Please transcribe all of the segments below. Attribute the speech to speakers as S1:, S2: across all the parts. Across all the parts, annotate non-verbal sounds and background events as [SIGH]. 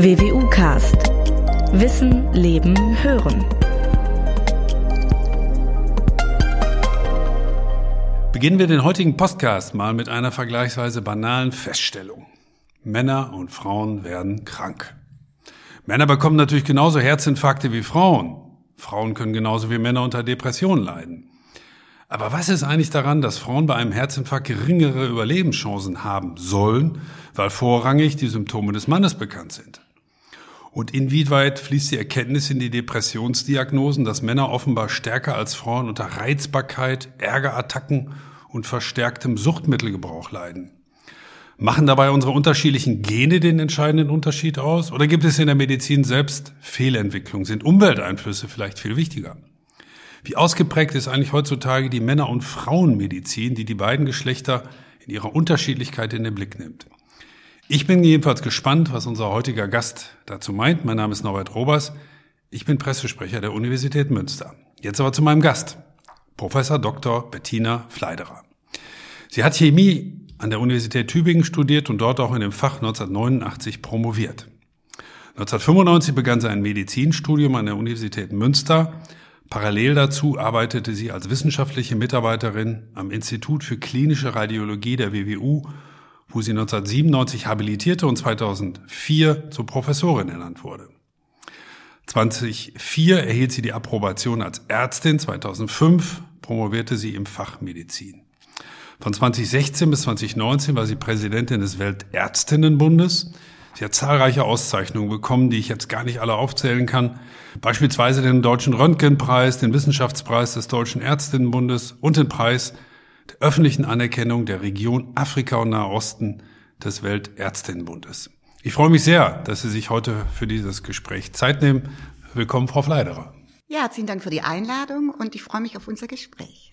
S1: WWU Cast. Wissen, Leben, Hören.
S2: Beginnen wir den heutigen Podcast mal mit einer vergleichsweise banalen Feststellung. Männer und Frauen werden krank. Männer bekommen natürlich genauso Herzinfarkte wie Frauen. Frauen können genauso wie Männer unter Depressionen leiden. Aber was ist eigentlich daran, dass Frauen bei einem Herzinfarkt geringere Überlebenschancen haben sollen, weil vorrangig die Symptome des Mannes bekannt sind? Und inwieweit fließt die Erkenntnis in die Depressionsdiagnosen, dass Männer offenbar stärker als Frauen unter Reizbarkeit, Ärgerattacken und verstärktem Suchtmittelgebrauch leiden? Machen dabei unsere unterschiedlichen Gene den entscheidenden Unterschied aus? Oder gibt es in der Medizin selbst Fehlentwicklung? Sind Umwelteinflüsse vielleicht viel wichtiger? Wie ausgeprägt ist eigentlich heutzutage die Männer- und Frauenmedizin, die die beiden Geschlechter in ihrer Unterschiedlichkeit in den Blick nimmt? Ich bin jedenfalls gespannt, was unser heutiger Gast dazu meint. Mein Name ist Norbert Robers. Ich bin Pressesprecher der Universität Münster. Jetzt aber zu meinem Gast, Professor Dr. Bettina Fleiderer. Sie hat Chemie an der Universität Tübingen studiert und dort auch in dem Fach 1989 promoviert. 1995 begann sie ein Medizinstudium an der Universität Münster Parallel dazu arbeitete sie als wissenschaftliche Mitarbeiterin am Institut für klinische Radiologie der WWU, wo sie 1997 habilitierte und 2004 zur Professorin ernannt wurde. 2004 erhielt sie die Approbation als Ärztin, 2005 promovierte sie im Fach Medizin. Von 2016 bis 2019 war sie Präsidentin des Weltärztinnenbundes. Sie hat zahlreiche Auszeichnungen bekommen, die ich jetzt gar nicht alle aufzählen kann. Beispielsweise den Deutschen Röntgenpreis, den Wissenschaftspreis des Deutschen Ärztinnenbundes und den Preis der öffentlichen Anerkennung der Region Afrika und Nahosten des Weltärztinnenbundes. Ich freue mich sehr, dass Sie sich heute für dieses Gespräch Zeit nehmen. Willkommen, Frau Fleiderer.
S3: Ja, herzlichen Dank für die Einladung und ich freue mich auf unser Gespräch.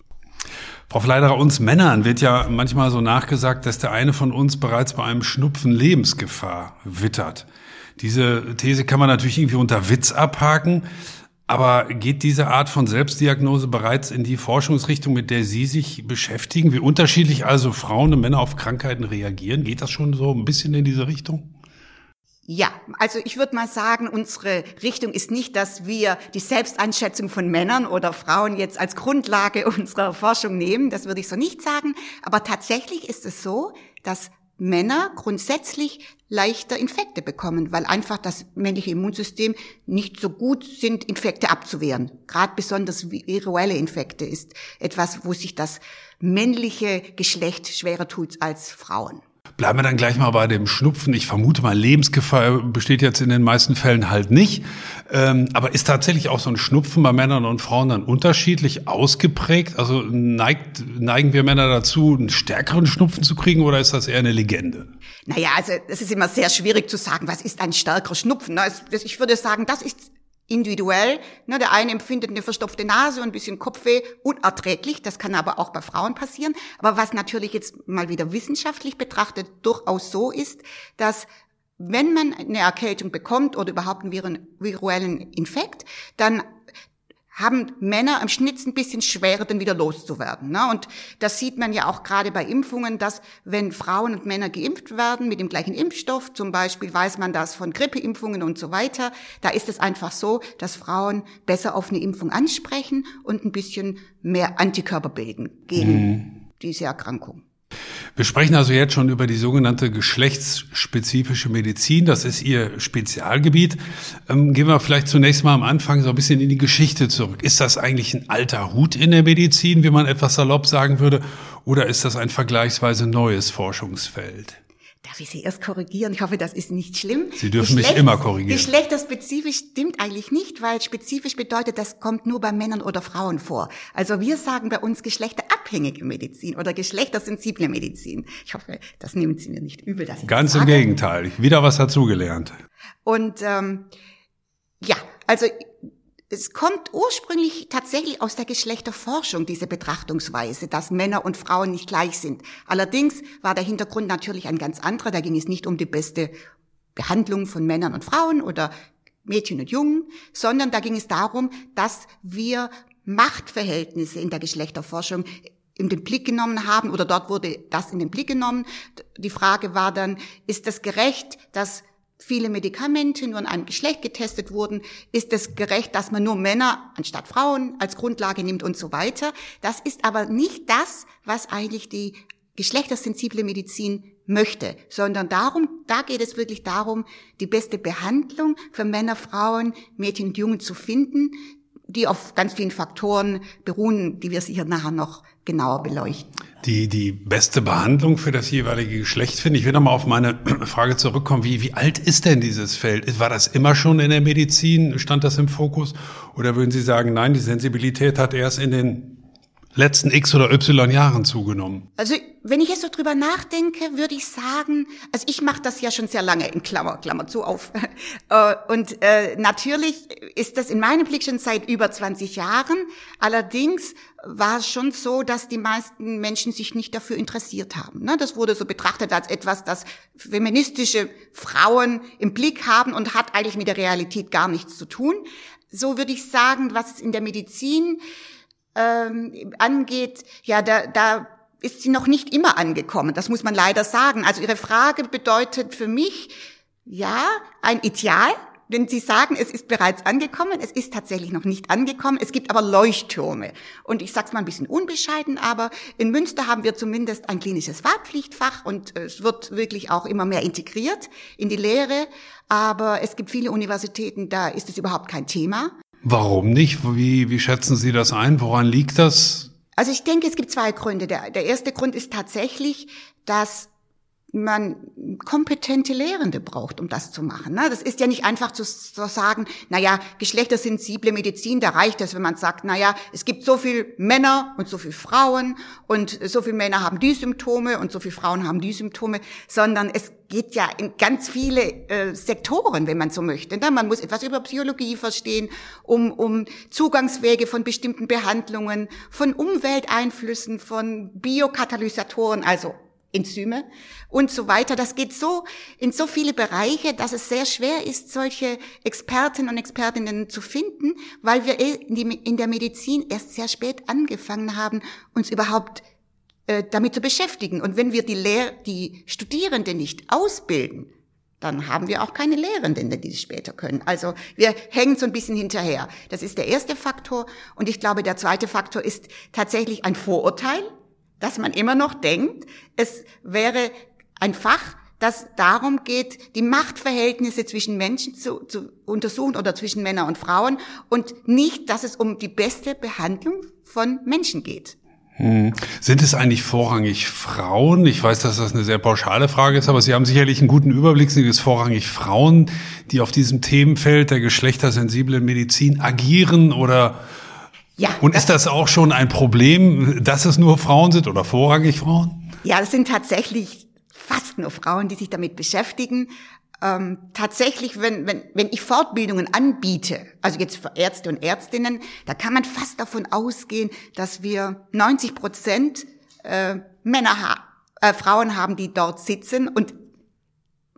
S2: Frau Fleiderer, uns Männern wird ja manchmal so nachgesagt, dass der eine von uns bereits bei einem Schnupfen Lebensgefahr wittert. Diese These kann man natürlich irgendwie unter Witz abhaken. Aber geht diese Art von Selbstdiagnose bereits in die Forschungsrichtung, mit der Sie sich beschäftigen? Wie unterschiedlich also Frauen und Männer auf Krankheiten reagieren? Geht das schon so ein bisschen in diese Richtung?
S3: Ja, also ich würde mal sagen, unsere Richtung ist nicht, dass wir die Selbsteinschätzung von Männern oder Frauen jetzt als Grundlage [LAUGHS] unserer Forschung nehmen. Das würde ich so nicht sagen. Aber tatsächlich ist es so, dass Männer grundsätzlich leichter Infekte bekommen, weil einfach das männliche Immunsystem nicht so gut sind, Infekte abzuwehren. Gerade besonders viruelle Infekte ist etwas, wo sich das männliche Geschlecht schwerer tut als Frauen.
S2: Bleiben wir dann gleich mal bei dem Schnupfen. Ich vermute mal, Lebensgefahr besteht jetzt in den meisten Fällen halt nicht. Ähm, aber ist tatsächlich auch so ein Schnupfen bei Männern und Frauen dann unterschiedlich ausgeprägt? Also neigt, neigen wir Männer dazu, einen stärkeren Schnupfen zu kriegen oder ist das eher eine Legende?
S3: Naja, also es ist immer sehr schwierig zu sagen, was ist ein stärkerer Schnupfen. Ich würde sagen, das ist individuell. Ne, der eine empfindet eine verstopfte Nase und ein bisschen Kopfweh unerträglich. Das kann aber auch bei Frauen passieren. Aber was natürlich jetzt mal wieder wissenschaftlich betrachtet durchaus so ist, dass wenn man eine Erkältung bekommt oder überhaupt einen viruellen Infekt, dann haben Männer im Schnitt ein bisschen schwerer, dann wieder loszuwerden. Ne? Und das sieht man ja auch gerade bei Impfungen, dass wenn Frauen und Männer geimpft werden mit dem gleichen Impfstoff, zum Beispiel weiß man das von Grippeimpfungen und so weiter, da ist es einfach so, dass Frauen besser auf eine Impfung ansprechen und ein bisschen mehr Antikörper bilden gegen mhm. diese Erkrankung.
S2: Wir sprechen also jetzt schon über die sogenannte geschlechtsspezifische Medizin. Das ist Ihr Spezialgebiet. Ähm, gehen wir vielleicht zunächst mal am Anfang so ein bisschen in die Geschichte zurück. Ist das eigentlich ein alter Hut in der Medizin, wie man etwas salopp sagen würde, oder ist das ein vergleichsweise neues Forschungsfeld?
S3: Darf ich Sie erst korrigieren? Ich hoffe, das ist nicht schlimm.
S2: Sie dürfen mich immer korrigieren.
S3: Geschlechterspezifisch stimmt eigentlich nicht, weil spezifisch bedeutet, das kommt nur bei Männern oder Frauen vor. Also wir sagen bei uns geschlechterabhängige Medizin oder geschlechtersensible Medizin. Ich hoffe, das nehmen Sie mir nicht übel, dass ich
S2: Ganz
S3: das
S2: im Gegenteil. Wieder was dazugelernt.
S3: Und ähm, ja, also es kommt ursprünglich tatsächlich aus der Geschlechterforschung, diese Betrachtungsweise, dass Männer und Frauen nicht gleich sind. Allerdings war der Hintergrund natürlich ein ganz anderer. Da ging es nicht um die beste Behandlung von Männern und Frauen oder Mädchen und Jungen, sondern da ging es darum, dass wir Machtverhältnisse in der Geschlechterforschung in den Blick genommen haben oder dort wurde das in den Blick genommen. Die Frage war dann, ist es gerecht, dass viele Medikamente nur an einem Geschlecht getestet wurden, ist es gerecht, dass man nur Männer anstatt Frauen als Grundlage nimmt und so weiter. Das ist aber nicht das, was eigentlich die geschlechtersensible Medizin möchte, sondern darum, da geht es wirklich darum, die beste Behandlung für Männer, Frauen, Mädchen und Jungen zu finden, die auf ganz vielen Faktoren beruhen, die wir sicher nachher noch genauer beleuchten.
S2: Die, die beste Behandlung für das jeweilige Geschlecht finde ich. will nochmal auf meine [CLEARS THROAT] Frage zurückkommen. Wie, wie alt ist denn dieses Feld? War das immer schon in der Medizin? Stand das im Fokus? Oder würden Sie sagen, nein, die Sensibilität hat erst in den letzten X oder Y Jahren zugenommen?
S3: Also wenn ich jetzt so drüber nachdenke, würde ich sagen, also ich mache das ja schon sehr lange in Klammer, Klammer zu auf. [LAUGHS] Äh, und äh, natürlich ist das in meinem Blick schon seit über 20 Jahren. Allerdings war es schon so, dass die meisten Menschen sich nicht dafür interessiert haben. Ne? Das wurde so betrachtet als etwas, das feministische Frauen im Blick haben und hat eigentlich mit der Realität gar nichts zu tun. So würde ich sagen, was in der Medizin ähm, angeht, ja, da, da ist sie noch nicht immer angekommen. Das muss man leider sagen. Also Ihre Frage bedeutet für mich, ja, ein Ideal. Wenn Sie sagen, es ist bereits angekommen, es ist tatsächlich noch nicht angekommen. Es gibt aber Leuchttürme. Und ich sage es mal ein bisschen unbescheiden, aber in Münster haben wir zumindest ein klinisches Wahlpflichtfach und es wird wirklich auch immer mehr integriert in die Lehre. Aber es gibt viele Universitäten, da ist es überhaupt kein Thema.
S2: Warum nicht? Wie, wie schätzen Sie das ein? Woran liegt das?
S3: Also ich denke, es gibt zwei Gründe. Der, der erste Grund ist tatsächlich, dass man kompetente Lehrende braucht, um das zu machen. Ne? Das ist ja nicht einfach zu, sagen, naja, geschlechtersensible Medizin, da reicht es, wenn man sagt, naja, es gibt so viel Männer und so viel Frauen und so viele Männer haben die Symptome und so viele Frauen haben die Symptome, sondern es geht ja in ganz viele äh, Sektoren, wenn man so möchte. Ne? Man muss etwas über Psychologie verstehen, um, um Zugangswege von bestimmten Behandlungen, von Umwelteinflüssen, von Biokatalysatoren, also Enzyme und so weiter. Das geht so in so viele Bereiche, dass es sehr schwer ist, solche Experten und Expertinnen zu finden, weil wir in der Medizin erst sehr spät angefangen haben, uns überhaupt äh, damit zu beschäftigen. Und wenn wir die, Lehr die Studierenden nicht ausbilden, dann haben wir auch keine Lehrenden, die das später können. Also wir hängen so ein bisschen hinterher. Das ist der erste Faktor. Und ich glaube, der zweite Faktor ist tatsächlich ein Vorurteil dass man immer noch denkt, es wäre ein Fach, das darum geht, die Machtverhältnisse zwischen Menschen zu, zu untersuchen oder zwischen Männern und Frauen und nicht, dass es um die beste Behandlung von Menschen geht.
S2: Hm. Sind es eigentlich vorrangig Frauen? Ich weiß, dass das eine sehr pauschale Frage ist, aber Sie haben sicherlich einen guten Überblick. Sind es vorrangig Frauen, die auf diesem Themenfeld der geschlechtersensiblen Medizin agieren oder ja. Und ist das auch schon ein Problem, dass es nur Frauen sind oder vorrangig Frauen?
S3: Ja, es sind tatsächlich fast nur Frauen, die sich damit beschäftigen. Ähm, tatsächlich, wenn, wenn, wenn ich Fortbildungen anbiete, also jetzt für Ärzte und Ärztinnen, da kann man fast davon ausgehen, dass wir 90 Prozent äh, Männer, ha äh, Frauen haben, die dort sitzen und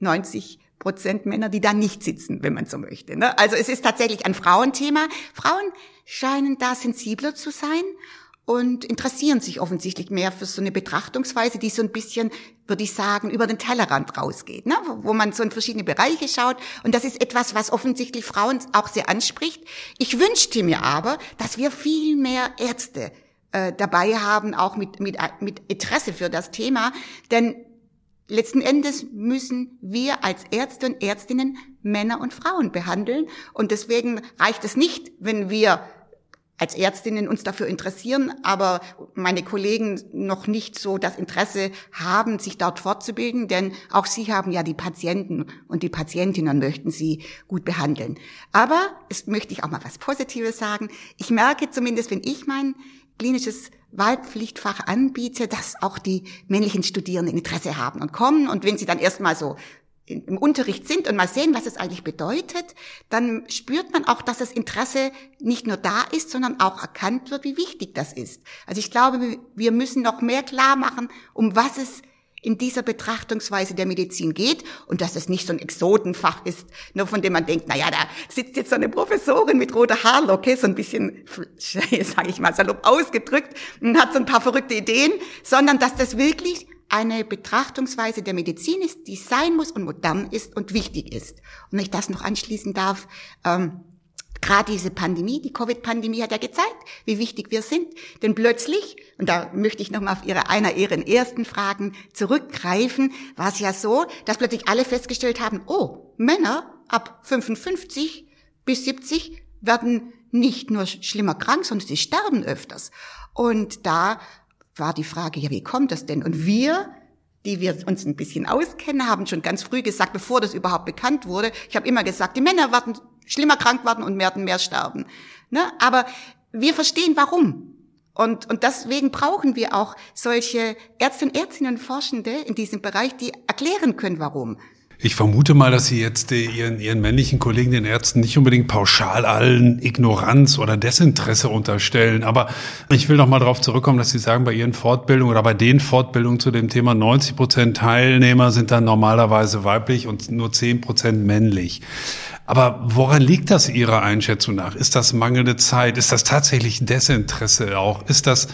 S3: 90 Prozent Männer, die da nicht sitzen, wenn man so möchte. Ne? Also es ist tatsächlich ein Frauenthema. Frauen scheinen da sensibler zu sein und interessieren sich offensichtlich mehr für so eine Betrachtungsweise, die so ein bisschen, würde ich sagen, über den Tellerrand rausgeht, ne? wo man so in verschiedene Bereiche schaut. Und das ist etwas, was offensichtlich Frauen auch sehr anspricht. Ich wünschte mir aber, dass wir viel mehr Ärzte äh, dabei haben, auch mit, mit, mit Interesse für das Thema. Denn letzten Endes müssen wir als Ärzte und Ärztinnen Männer und Frauen behandeln. Und deswegen reicht es nicht, wenn wir als Ärztinnen uns dafür interessieren, aber meine Kollegen noch nicht so das Interesse haben, sich dort fortzubilden, denn auch sie haben ja die Patienten und die Patientinnen möchten sie gut behandeln. Aber es möchte ich auch mal was Positives sagen. Ich merke zumindest, wenn ich mein klinisches Wahlpflichtfach anbiete, dass auch die männlichen Studierenden Interesse haben und kommen. Und wenn sie dann erstmal so im Unterricht sind und mal sehen, was es eigentlich bedeutet, dann spürt man auch, dass das Interesse nicht nur da ist, sondern auch erkannt wird, wie wichtig das ist. Also ich glaube, wir müssen noch mehr klar machen, um was es in dieser Betrachtungsweise der Medizin geht und dass es nicht so ein Exotenfach ist, nur von dem man denkt, na ja, da sitzt jetzt so eine Professorin mit roter Haarlocke, so ein bisschen, [LAUGHS] sage ich mal, salopp ausgedrückt und hat so ein paar verrückte Ideen, sondern dass das wirklich eine Betrachtungsweise der Medizin ist, die sein muss und modern ist und wichtig ist. Und wenn ich das noch anschließen darf, ähm, Gerade diese Pandemie, die Covid-Pandemie hat ja gezeigt, wie wichtig wir sind. Denn plötzlich, und da möchte ich nochmal auf ihre, einer ihren ersten Fragen zurückgreifen, war es ja so, dass plötzlich alle festgestellt haben, oh, Männer ab 55 bis 70 werden nicht nur schlimmer krank, sondern sie sterben öfters. Und da war die Frage, ja, wie kommt das denn? Und wir, die wir uns ein bisschen auskennen, haben schon ganz früh gesagt, bevor das überhaupt bekannt wurde, ich habe immer gesagt, die Männer werden schlimmer krank werden und werden mehr sterben. Ne? Aber wir verstehen warum. Und, und deswegen brauchen wir auch solche Ärzte und Ärztinnen und Forschende in diesem Bereich, die erklären können, warum.
S2: Ich vermute mal, dass Sie jetzt Ihren, Ihren männlichen Kollegen, den Ärzten, nicht unbedingt pauschal allen Ignoranz oder Desinteresse unterstellen. Aber ich will noch mal darauf zurückkommen, dass Sie sagen, bei Ihren Fortbildungen oder bei den Fortbildungen zu dem Thema 90 Prozent Teilnehmer sind dann normalerweise weiblich und nur 10 Prozent männlich. Aber woran liegt das Ihrer Einschätzung nach? Ist das mangelnde Zeit? Ist das tatsächlich Desinteresse auch? Ist das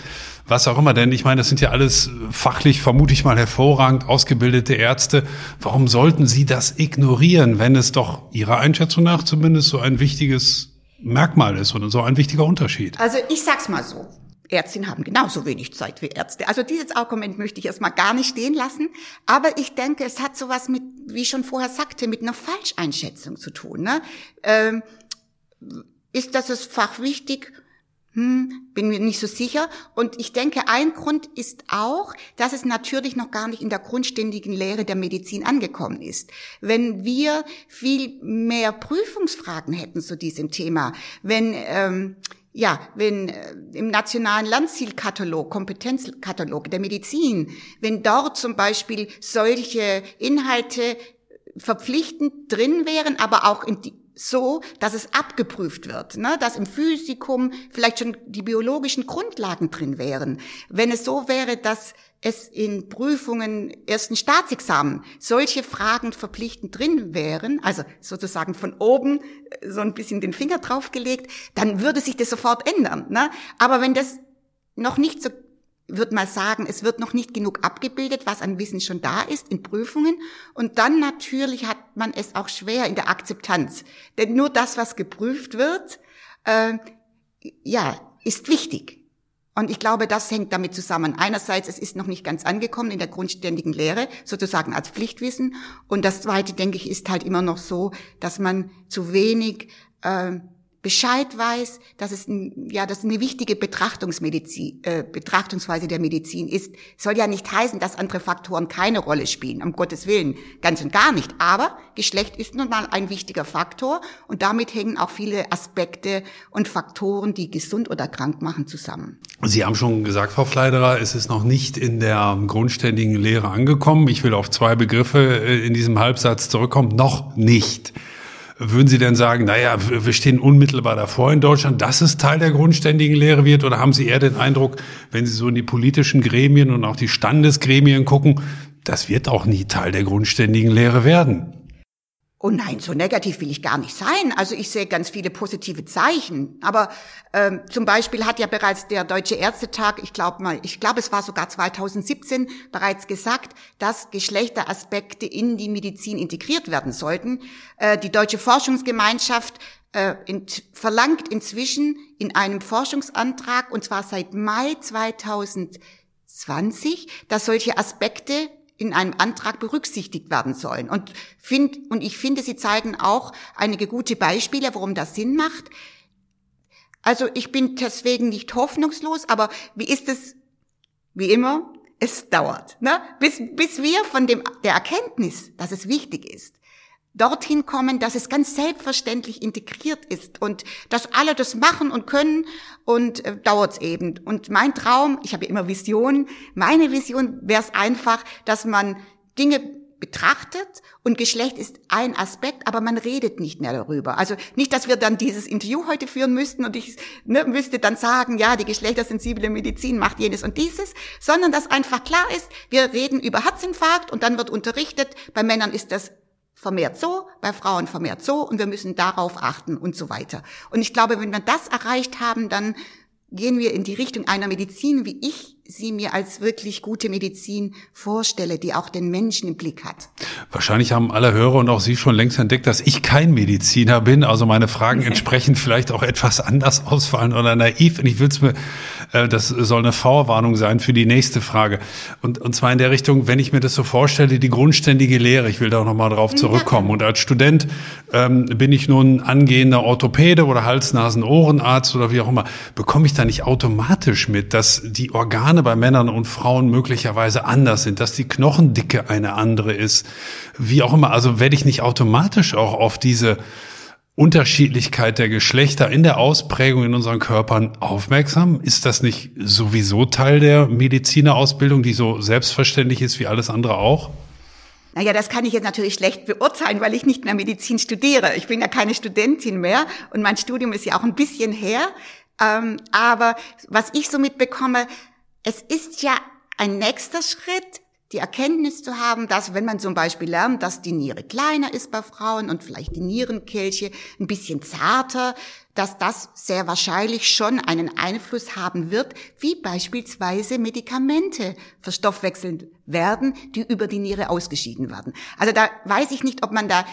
S2: was auch immer? Denn ich meine, das sind ja alles fachlich, vermute ich mal, hervorragend ausgebildete Ärzte. Warum sollten Sie das ignorieren, wenn es doch Ihrer Einschätzung nach zumindest so ein wichtiges Merkmal ist oder so ein wichtiger Unterschied?
S3: Also ich sag's mal so. Ärztinnen haben genauso wenig Zeit wie Ärzte. Also dieses Argument möchte ich erstmal gar nicht stehen lassen. Aber ich denke, es hat sowas mit, wie ich schon vorher sagte, mit einer Falscheinschätzung zu tun. Ne? Ähm, ist das das Fach wichtig? Hm, bin mir nicht so sicher. Und ich denke, ein Grund ist auch, dass es natürlich noch gar nicht in der grundständigen Lehre der Medizin angekommen ist. Wenn wir viel mehr Prüfungsfragen hätten zu diesem Thema, wenn ähm, ja, wenn äh, im nationalen Landzielkatalog, Kompetenzkatalog der Medizin, wenn dort zum Beispiel solche Inhalte verpflichtend drin wären, aber auch in die, so, dass es abgeprüft wird, ne? dass im Physikum vielleicht schon die biologischen Grundlagen drin wären. Wenn es so wäre, dass es in Prüfungen ersten Staatsexamen solche Fragen verpflichtend drin wären, also sozusagen von oben äh, so ein bisschen den Finger draufgelegt, dann würde sich das sofort ändern. Ne? Aber wenn das noch nicht so würde mal sagen, es wird noch nicht genug abgebildet, was an Wissen schon da ist in Prüfungen. Und dann natürlich hat man es auch schwer in der Akzeptanz. Denn nur das, was geprüft wird, äh, ja, ist wichtig. Und ich glaube, das hängt damit zusammen. Einerseits, es ist noch nicht ganz angekommen in der grundständigen Lehre, sozusagen als Pflichtwissen. Und das Zweite, denke ich, ist halt immer noch so, dass man zu wenig äh, Bescheid weiß, dass es ein, ja, dass eine wichtige Betrachtungsmedizin, äh, Betrachtungsweise der Medizin ist, soll ja nicht heißen, dass andere Faktoren keine Rolle spielen, um Gottes Willen, ganz und gar nicht. Aber Geschlecht ist nun mal ein wichtiger Faktor und damit hängen auch viele Aspekte und Faktoren, die gesund oder krank machen, zusammen.
S2: Sie haben schon gesagt, Frau Fleiderer, es ist noch nicht in der grundständigen Lehre angekommen. Ich will auf zwei Begriffe äh, in diesem Halbsatz zurückkommen. Noch nicht. Würden Sie denn sagen, naja, wir stehen unmittelbar davor in Deutschland, dass es Teil der grundständigen Lehre wird? Oder haben Sie eher den Eindruck, wenn Sie so in die politischen Gremien und auch die Standesgremien gucken, das wird auch nie Teil der grundständigen Lehre werden?
S3: Oh nein, so negativ will ich gar nicht sein. Also ich sehe ganz viele positive Zeichen. Aber ähm, zum Beispiel hat ja bereits der Deutsche Ärztetag, ich glaube mal, ich glaube es war sogar 2017 bereits gesagt, dass Geschlechteraspekte in die Medizin integriert werden sollten. Äh, die Deutsche Forschungsgemeinschaft äh, in, verlangt inzwischen in einem Forschungsantrag, und zwar seit Mai 2020, dass solche Aspekte in einem Antrag berücksichtigt werden sollen. Und, find, und ich finde, Sie zeigen auch einige gute Beispiele, warum das Sinn macht. Also ich bin deswegen nicht hoffnungslos, aber wie ist es, wie immer, es dauert, ne? bis, bis wir von dem, der Erkenntnis, dass es wichtig ist, dorthin kommen, dass es ganz selbstverständlich integriert ist und dass alle das machen und können und äh, dauert es eben. Und mein Traum, ich habe ja immer Visionen, meine Vision wäre es einfach, dass man Dinge betrachtet und Geschlecht ist ein Aspekt, aber man redet nicht mehr darüber. Also nicht, dass wir dann dieses Interview heute führen müssten und ich ne, müsste dann sagen, ja, die geschlechtersensible Medizin macht jenes und dieses, sondern dass einfach klar ist, wir reden über Herzinfarkt und dann wird unterrichtet, bei Männern ist das vermehrt so, bei Frauen vermehrt so und wir müssen darauf achten und so weiter. Und ich glaube, wenn wir das erreicht haben, dann gehen wir in die Richtung einer Medizin, wie ich sie mir als wirklich gute Medizin vorstelle, die auch den Menschen im Blick hat.
S2: Wahrscheinlich haben alle Hörer und auch Sie schon längst entdeckt, dass ich kein Mediziner bin. Also meine Fragen [LAUGHS] entsprechend vielleicht auch etwas anders ausfallen oder naiv. Und ich will es mir, das soll eine Vorwarnung sein für die nächste Frage. Und, und zwar in der Richtung, wenn ich mir das so vorstelle, die grundständige Lehre, ich will da auch nochmal drauf zurückkommen. Und als Student ähm, bin ich nun angehender Orthopäde oder Hals-Nasen-Ohrenarzt oder wie auch immer, bekomme ich da nicht automatisch mit, dass die Organe Organe bei Männern und Frauen möglicherweise anders sind, dass die Knochendicke eine andere ist, wie auch immer. Also werde ich nicht automatisch auch auf diese Unterschiedlichkeit der Geschlechter in der Ausprägung in unseren Körpern aufmerksam? Ist das nicht sowieso Teil der Medizinerausbildung, die so selbstverständlich ist wie alles andere auch?
S3: Naja, das kann ich jetzt natürlich schlecht beurteilen, weil ich nicht mehr Medizin studiere. Ich bin ja keine Studentin mehr und mein Studium ist ja auch ein bisschen her. Ähm, aber was ich so mitbekomme, es ist ja ein nächster Schritt, die Erkenntnis zu haben, dass wenn man zum Beispiel lernt, dass die Niere kleiner ist bei Frauen und vielleicht die Nierenkelche ein bisschen zarter, dass das sehr wahrscheinlich schon einen Einfluss haben wird, wie beispielsweise Medikamente verstoffwechselnd werden, die über die Niere ausgeschieden werden. Also da weiß ich nicht, ob man da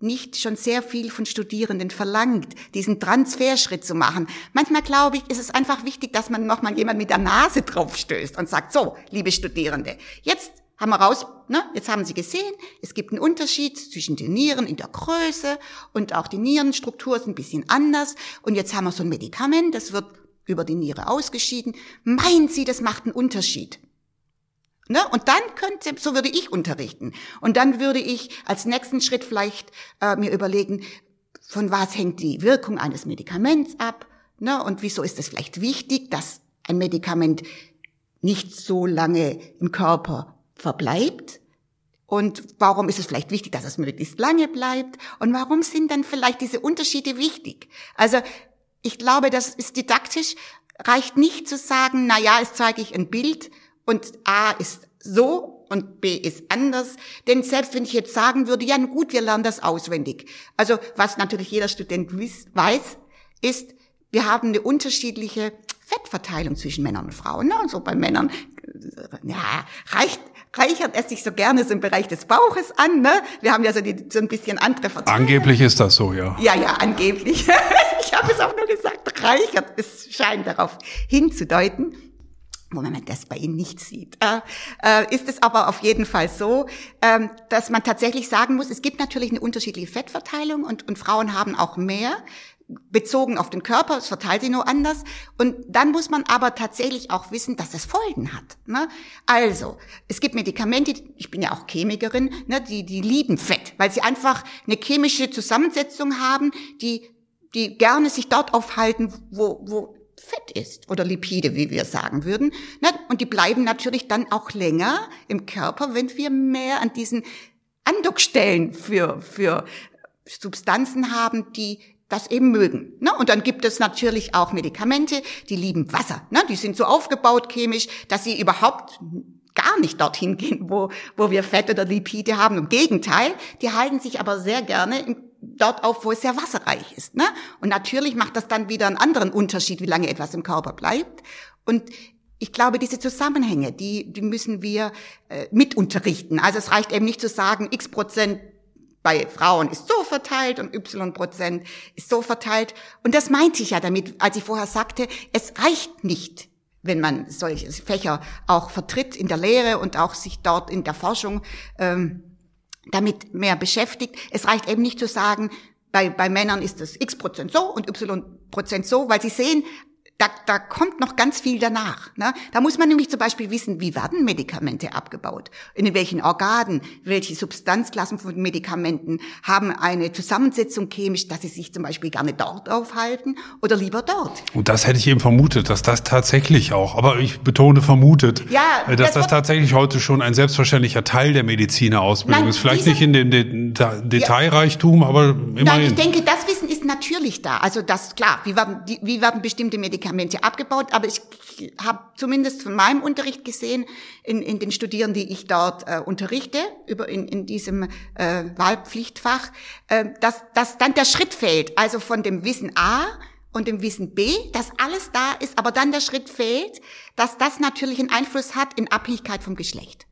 S3: nicht schon sehr viel von Studierenden verlangt, diesen Transferschritt zu machen. Manchmal glaube ich, ist es einfach wichtig, dass man nochmal jemand mit der Nase draufstößt und sagt, so, liebe Studierende, jetzt haben wir raus, ne, jetzt haben Sie gesehen, es gibt einen Unterschied zwischen den Nieren in der Größe und auch die Nierenstruktur ist ein bisschen anders. Und jetzt haben wir so ein Medikament, das wird über die Niere ausgeschieden. Meinen Sie, das macht einen Unterschied? Ne? Und dann könnte, so würde ich unterrichten. Und dann würde ich als nächsten Schritt vielleicht äh, mir überlegen, von was hängt die Wirkung eines Medikaments ab? Ne? Und wieso ist es vielleicht wichtig, dass ein Medikament nicht so lange im Körper verbleibt? Und warum ist es vielleicht wichtig, dass es möglichst lange bleibt? Und warum sind dann vielleicht diese Unterschiede wichtig? Also ich glaube, das ist didaktisch, reicht nicht zu sagen, na ja, jetzt zeige ich ein Bild, und A ist so und B ist anders. Denn selbst wenn ich jetzt sagen würde, ja gut, wir lernen das auswendig. Also was natürlich jeder Student weiß, ist, wir haben eine unterschiedliche Fettverteilung zwischen Männern und Frauen. Also bei Männern äh, ja, reicht, reichert es sich so gerne so im Bereich des Bauches an. Ne? Wir haben ja so, die, so ein bisschen andere
S2: Verteilung. Angeblich ist das so, ja.
S3: Ja, ja, angeblich. [LAUGHS] ich habe es auch nur gesagt, reichert. Es scheint darauf hinzudeuten wo man das bei Ihnen nicht sieht, äh, äh, ist es aber auf jeden Fall so, äh, dass man tatsächlich sagen muss, es gibt natürlich eine unterschiedliche Fettverteilung und, und Frauen haben auch mehr bezogen auf den Körper, es verteilt sie nur anders. Und dann muss man aber tatsächlich auch wissen, dass das Folgen hat. Ne? Also, es gibt Medikamente, ich bin ja auch Chemikerin, ne, die, die lieben Fett, weil sie einfach eine chemische Zusammensetzung haben, die, die gerne sich dort aufhalten, wo, wo Fett ist oder Lipide, wie wir sagen würden. Und die bleiben natürlich dann auch länger im Körper, wenn wir mehr an diesen Andockstellen für, für Substanzen haben, die das eben mögen. Und dann gibt es natürlich auch Medikamente, die lieben Wasser. Die sind so aufgebaut chemisch, dass sie überhaupt gar nicht dorthin gehen, wo, wo wir Fett oder Lipide haben. Im Gegenteil, die halten sich aber sehr gerne dort auf, wo es sehr wasserreich ist. Ne? Und natürlich macht das dann wieder einen anderen Unterschied, wie lange etwas im Körper bleibt. Und ich glaube, diese Zusammenhänge, die, die müssen wir äh, mit unterrichten. Also es reicht eben nicht zu sagen, x Prozent bei Frauen ist so verteilt und y Prozent ist so verteilt. Und das meinte ich ja damit, als ich vorher sagte, es reicht nicht, wenn man solche Fächer auch vertritt in der Lehre und auch sich dort in der Forschung ähm, damit mehr beschäftigt. Es reicht eben nicht zu sagen, bei, bei Männern ist es x Prozent so und y Prozent so, weil sie sehen, da, da kommt noch ganz viel danach. Ne? Da muss man nämlich zum Beispiel wissen, wie werden Medikamente abgebaut? In welchen Organen? Welche Substanzklassen von Medikamenten haben eine Zusammensetzung chemisch, dass sie sich zum Beispiel gerne dort aufhalten oder lieber dort?
S2: Und das hätte ich eben vermutet, dass das tatsächlich auch, aber ich betone vermutet, ja, äh, dass das, das tatsächlich heute schon ein selbstverständlicher Teil der Medizinerausbildung ist. Vielleicht diese, nicht in dem Detailreichtum, ja, aber immerhin. Nein,
S3: ich denke, das Wissen natürlich da. Also das, klar, wie werden, wie werden bestimmte Medikamente Medikamente abgebaut, aber ich habe zumindest von meinem Unterricht gesehen, in, in den Studierenden, die ich dort äh, unterrichte, über in, in diesem äh, Wahlpflichtfach, äh, dass, dass dann der Schritt fehlt, also von dem Wissen A und dem Wissen B, dass alles da ist, aber dann der Schritt fehlt, dass das natürlich einen Einfluss hat in Abhängigkeit vom Geschlecht.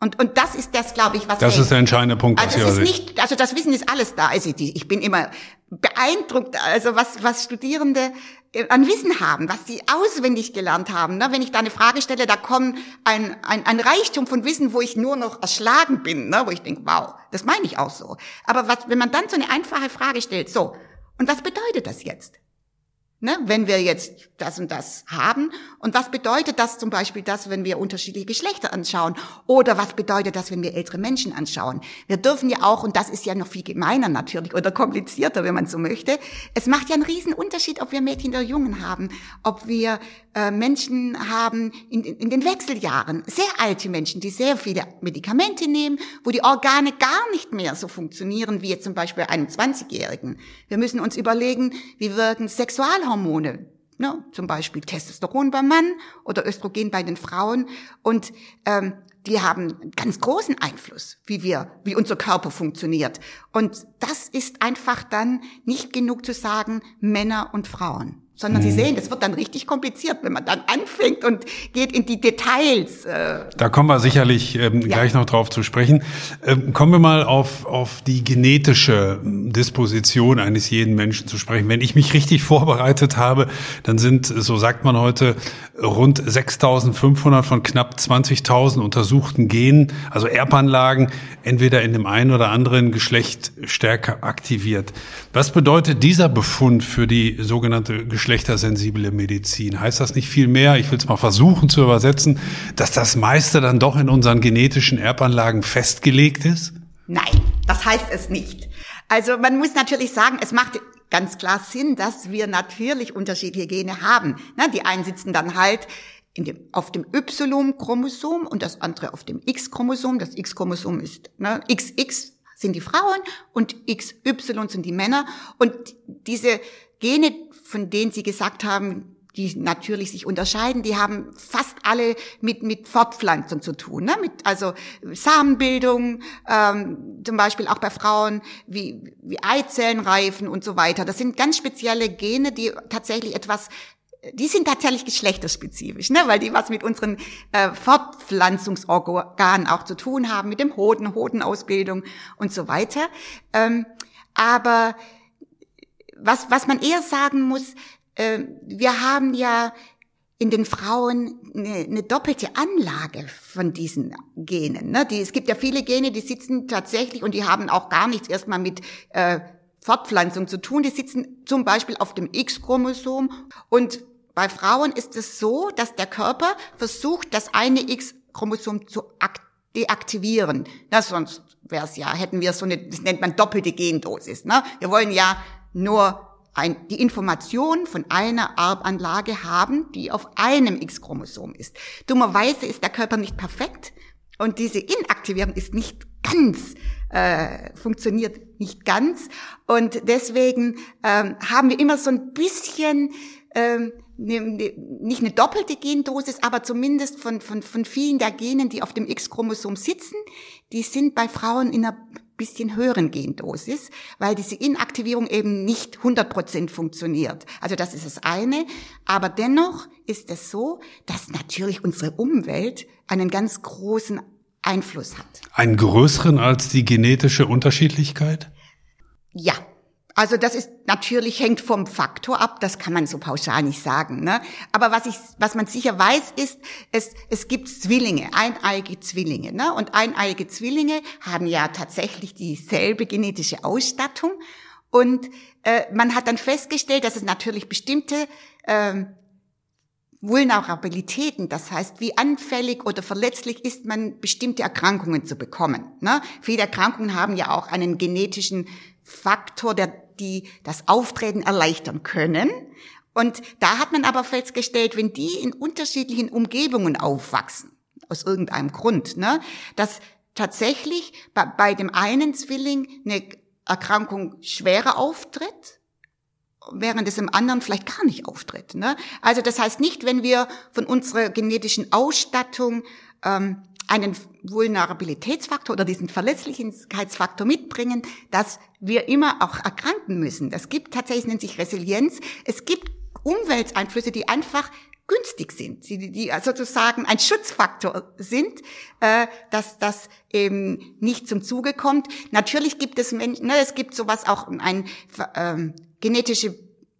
S3: Und, und das ist das, glaube ich, was.
S2: Das ist der entscheidende Punkt.
S3: Also, es ist nicht, also das Wissen ist alles da. Also die, ich bin immer beeindruckt, also was, was Studierende äh, an Wissen haben, was sie auswendig gelernt haben. Ne? Wenn ich da eine Frage stelle, da kommt ein, ein, ein Reichtum von Wissen, wo ich nur noch erschlagen bin, ne? wo ich denke, wow, das meine ich auch so. Aber was, wenn man dann so eine einfache Frage stellt, so, und was bedeutet das jetzt? Ne, wenn wir jetzt das und das haben. Und was bedeutet das zum Beispiel das, wenn wir unterschiedliche Geschlechter anschauen? Oder was bedeutet das, wenn wir ältere Menschen anschauen? Wir dürfen ja auch, und das ist ja noch viel gemeiner natürlich oder komplizierter, wenn man so möchte, es macht ja einen riesen Unterschied, ob wir Mädchen oder Jungen haben, ob wir äh, Menschen haben in, in den Wechseljahren, sehr alte Menschen, die sehr viele Medikamente nehmen, wo die Organe gar nicht mehr so funktionieren wie jetzt zum Beispiel einem 20-Jährigen. Wir müssen uns überlegen, wie wirken Sexualhormone, ne? zum Beispiel Testosteron beim Mann oder Östrogen bei den Frauen und ähm, die haben ganz großen Einfluss, wie wir, wie unser Körper funktioniert. Und das ist einfach dann nicht genug zu sagen, Männer und Frauen sondern Sie mhm. sehen, das wird dann richtig kompliziert, wenn man dann anfängt und geht in die Details.
S2: Äh. Da kommen wir sicherlich ähm, ja. gleich noch drauf zu sprechen. Ähm, kommen wir mal auf, auf die genetische Disposition eines jeden Menschen zu sprechen. Wenn ich mich richtig vorbereitet habe, dann sind, so sagt man heute, rund 6.500 von knapp 20.000 untersuchten Genen, also Erbanlagen, entweder in dem einen oder anderen Geschlecht stärker aktiviert. Was bedeutet dieser Befund für die sogenannte geschlechtersensible Medizin? Heißt das nicht viel mehr, ich will es mal versuchen zu übersetzen, dass das meiste dann doch in unseren genetischen Erbanlagen festgelegt ist?
S3: Nein, das heißt es nicht. Also man muss natürlich sagen, es macht ganz klar Sinn, dass wir natürlich unterschiedliche Gene haben. die einen sitzen dann halt dem, auf dem Y-Chromosom und das andere auf dem X-Chromosom. Das X-Chromosom ist ne, XX sind die Frauen und XY sind die Männer. Und diese Gene, von denen Sie gesagt haben, die natürlich sich unterscheiden, die haben fast alle mit, mit Fortpflanzung zu tun, ne? mit, also Samenbildung, ähm, zum Beispiel auch bei Frauen, wie, wie Eizellen reifen und so weiter. Das sind ganz spezielle Gene, die tatsächlich etwas die sind tatsächlich geschlechterspezifisch, ne? weil die was mit unseren äh, Fortpflanzungsorganen auch zu tun haben, mit dem Hoden, Hodenausbildung und so weiter. Ähm, aber was, was man eher sagen muss, äh, wir haben ja in den Frauen eine, eine doppelte Anlage von diesen Genen. Ne? Die, es gibt ja viele Gene, die sitzen tatsächlich und die haben auch gar nichts erstmal mit äh, Fortpflanzung zu tun. Die sitzen zum Beispiel auf dem X-Chromosom und bei Frauen ist es so, dass der Körper versucht, das eine X-Chromosom zu deaktivieren. Na, sonst wäre es ja, hätten wir so eine, das nennt man doppelte Gendosis. Ne? Wir wollen ja nur ein, die Information von einer Erbanlage haben, die auf einem X-Chromosom ist. Dummerweise ist der Körper nicht perfekt und diese Inaktivierung ist nicht ganz, äh, funktioniert nicht ganz. Und deswegen ähm, haben wir immer so ein bisschen ähm, ne, ne, nicht eine doppelte Gendosis, aber zumindest von, von, von vielen der Genen, die auf dem X-Chromosom sitzen, die sind bei Frauen in einer bisschen höheren Gendosis, weil diese Inaktivierung eben nicht 100 funktioniert. Also das ist das eine. Aber dennoch ist es so, dass natürlich unsere Umwelt einen ganz großen Einfluss hat.
S2: Einen größeren als die genetische Unterschiedlichkeit?
S3: Ja, also das ist natürlich hängt vom Faktor ab, das kann man so pauschal nicht sagen. Ne? Aber was ich, was man sicher weiß, ist, es, es gibt Zwillinge, eineige Zwillinge. Ne? Und eineige Zwillinge haben ja tatsächlich dieselbe genetische Ausstattung. Und äh, man hat dann festgestellt, dass es natürlich bestimmte ähm, Vulnerabilitäten, das heißt, wie anfällig oder verletzlich ist man, bestimmte Erkrankungen zu bekommen. Ne? Viele Erkrankungen haben ja auch einen genetischen Faktor, der die das Auftreten erleichtern können. Und da hat man aber festgestellt, wenn die in unterschiedlichen Umgebungen aufwachsen, aus irgendeinem Grund, ne, dass tatsächlich bei, bei dem einen Zwilling eine Erkrankung schwerer auftritt, während es im anderen vielleicht gar nicht auftritt. Ne? Also das heißt nicht, wenn wir von unserer genetischen Ausstattung ähm, einen Vulnerabilitätsfaktor oder diesen Verletzlichkeitsfaktor mitbringen, dass wir immer auch erkranken müssen. Das gibt tatsächlich, nennt sich Resilienz. Es gibt Umwelteinflüsse, die einfach günstig sind, die, die sozusagen ein Schutzfaktor sind, äh, dass das eben nicht zum Zuge kommt. Natürlich gibt es Menschen, ne, es gibt sowas auch ein ähm, genetische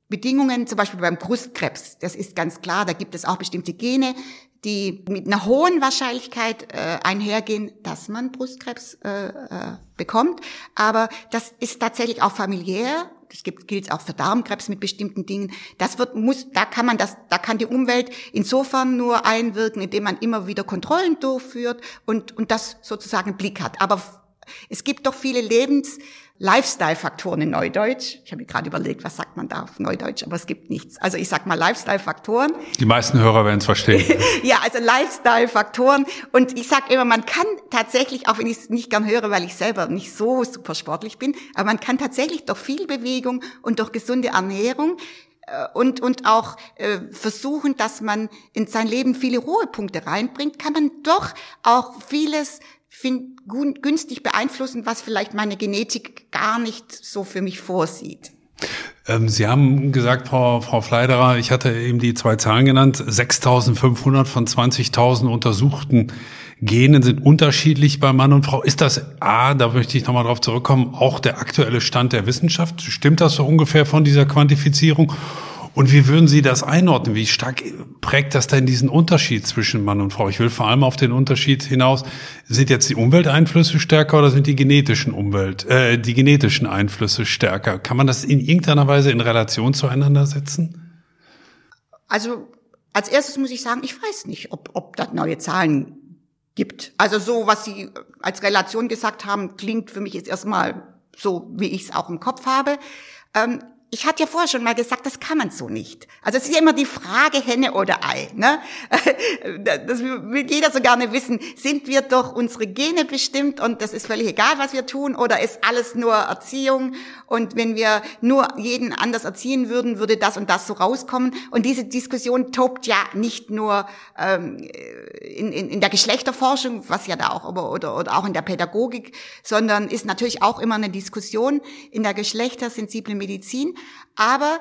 S3: Bedingungen, zum Beispiel beim Brustkrebs. Das ist ganz klar, da gibt es auch bestimmte Gene, die mit einer hohen Wahrscheinlichkeit äh, einhergehen, dass man Brustkrebs äh, äh, bekommt. Aber das ist tatsächlich auch familiär. Das gibt, gilt auch für Darmkrebs mit bestimmten Dingen. Das wird, muss, da kann man das, da kann die Umwelt insofern nur einwirken, indem man immer wieder Kontrollen durchführt und, und das sozusagen Blick hat. Aber es gibt doch viele Lebens, Lifestyle-Faktoren in Neudeutsch. Ich habe mir gerade überlegt, was sagt man da auf Neudeutsch, aber es gibt nichts. Also ich sag mal Lifestyle-Faktoren.
S2: Die meisten Hörer werden es verstehen. [LAUGHS]
S3: ja, also Lifestyle-Faktoren. Und ich sag immer, man kann tatsächlich, auch wenn ich es nicht gern höre, weil ich selber nicht so super sportlich bin, aber man kann tatsächlich durch viel Bewegung und durch gesunde Ernährung äh, und, und auch äh, versuchen, dass man in sein Leben viele Ruhepunkte reinbringt, kann man doch auch vieles find, günstig beeinflussen, was vielleicht meine Genetik gar nicht so für mich vorsieht.
S2: Ähm, Sie haben gesagt, Frau, Frau Fleiderer, ich hatte eben die zwei Zahlen genannt, 6.500 von 20.000 untersuchten Genen sind unterschiedlich bei Mann und Frau. Ist das A, da möchte ich nochmal drauf zurückkommen, auch der aktuelle Stand der Wissenschaft? Stimmt das so ungefähr von dieser Quantifizierung? Und wie würden Sie das einordnen? Wie stark prägt das denn diesen Unterschied zwischen Mann und Frau? Ich will vor allem auf den Unterschied hinaus. Sind jetzt die Umwelteinflüsse stärker oder sind die genetischen Umwelt, äh, die genetischen Einflüsse stärker? Kann man das in irgendeiner Weise in Relation zueinander setzen?
S3: Also als erstes muss ich sagen, ich weiß nicht, ob, ob das neue Zahlen gibt. Also so, was Sie als Relation gesagt haben, klingt für mich jetzt erstmal so, wie ich es auch im Kopf habe. Ähm, ich hatte ja vorher schon mal gesagt, das kann man so nicht. Also es ist ja immer die Frage Henne oder Ei. Ne? [LAUGHS] Das will jeder so gerne wissen. Sind wir doch unsere Gene bestimmt und das ist völlig egal, was wir tun, oder ist alles nur Erziehung? Und wenn wir nur jeden anders erziehen würden, würde das und das so rauskommen. Und diese Diskussion tobt ja nicht nur ähm, in, in, in der Geschlechterforschung, was ja da auch, aber, oder, oder auch in der Pädagogik, sondern ist natürlich auch immer eine Diskussion in der geschlechtersensiblen Medizin. Aber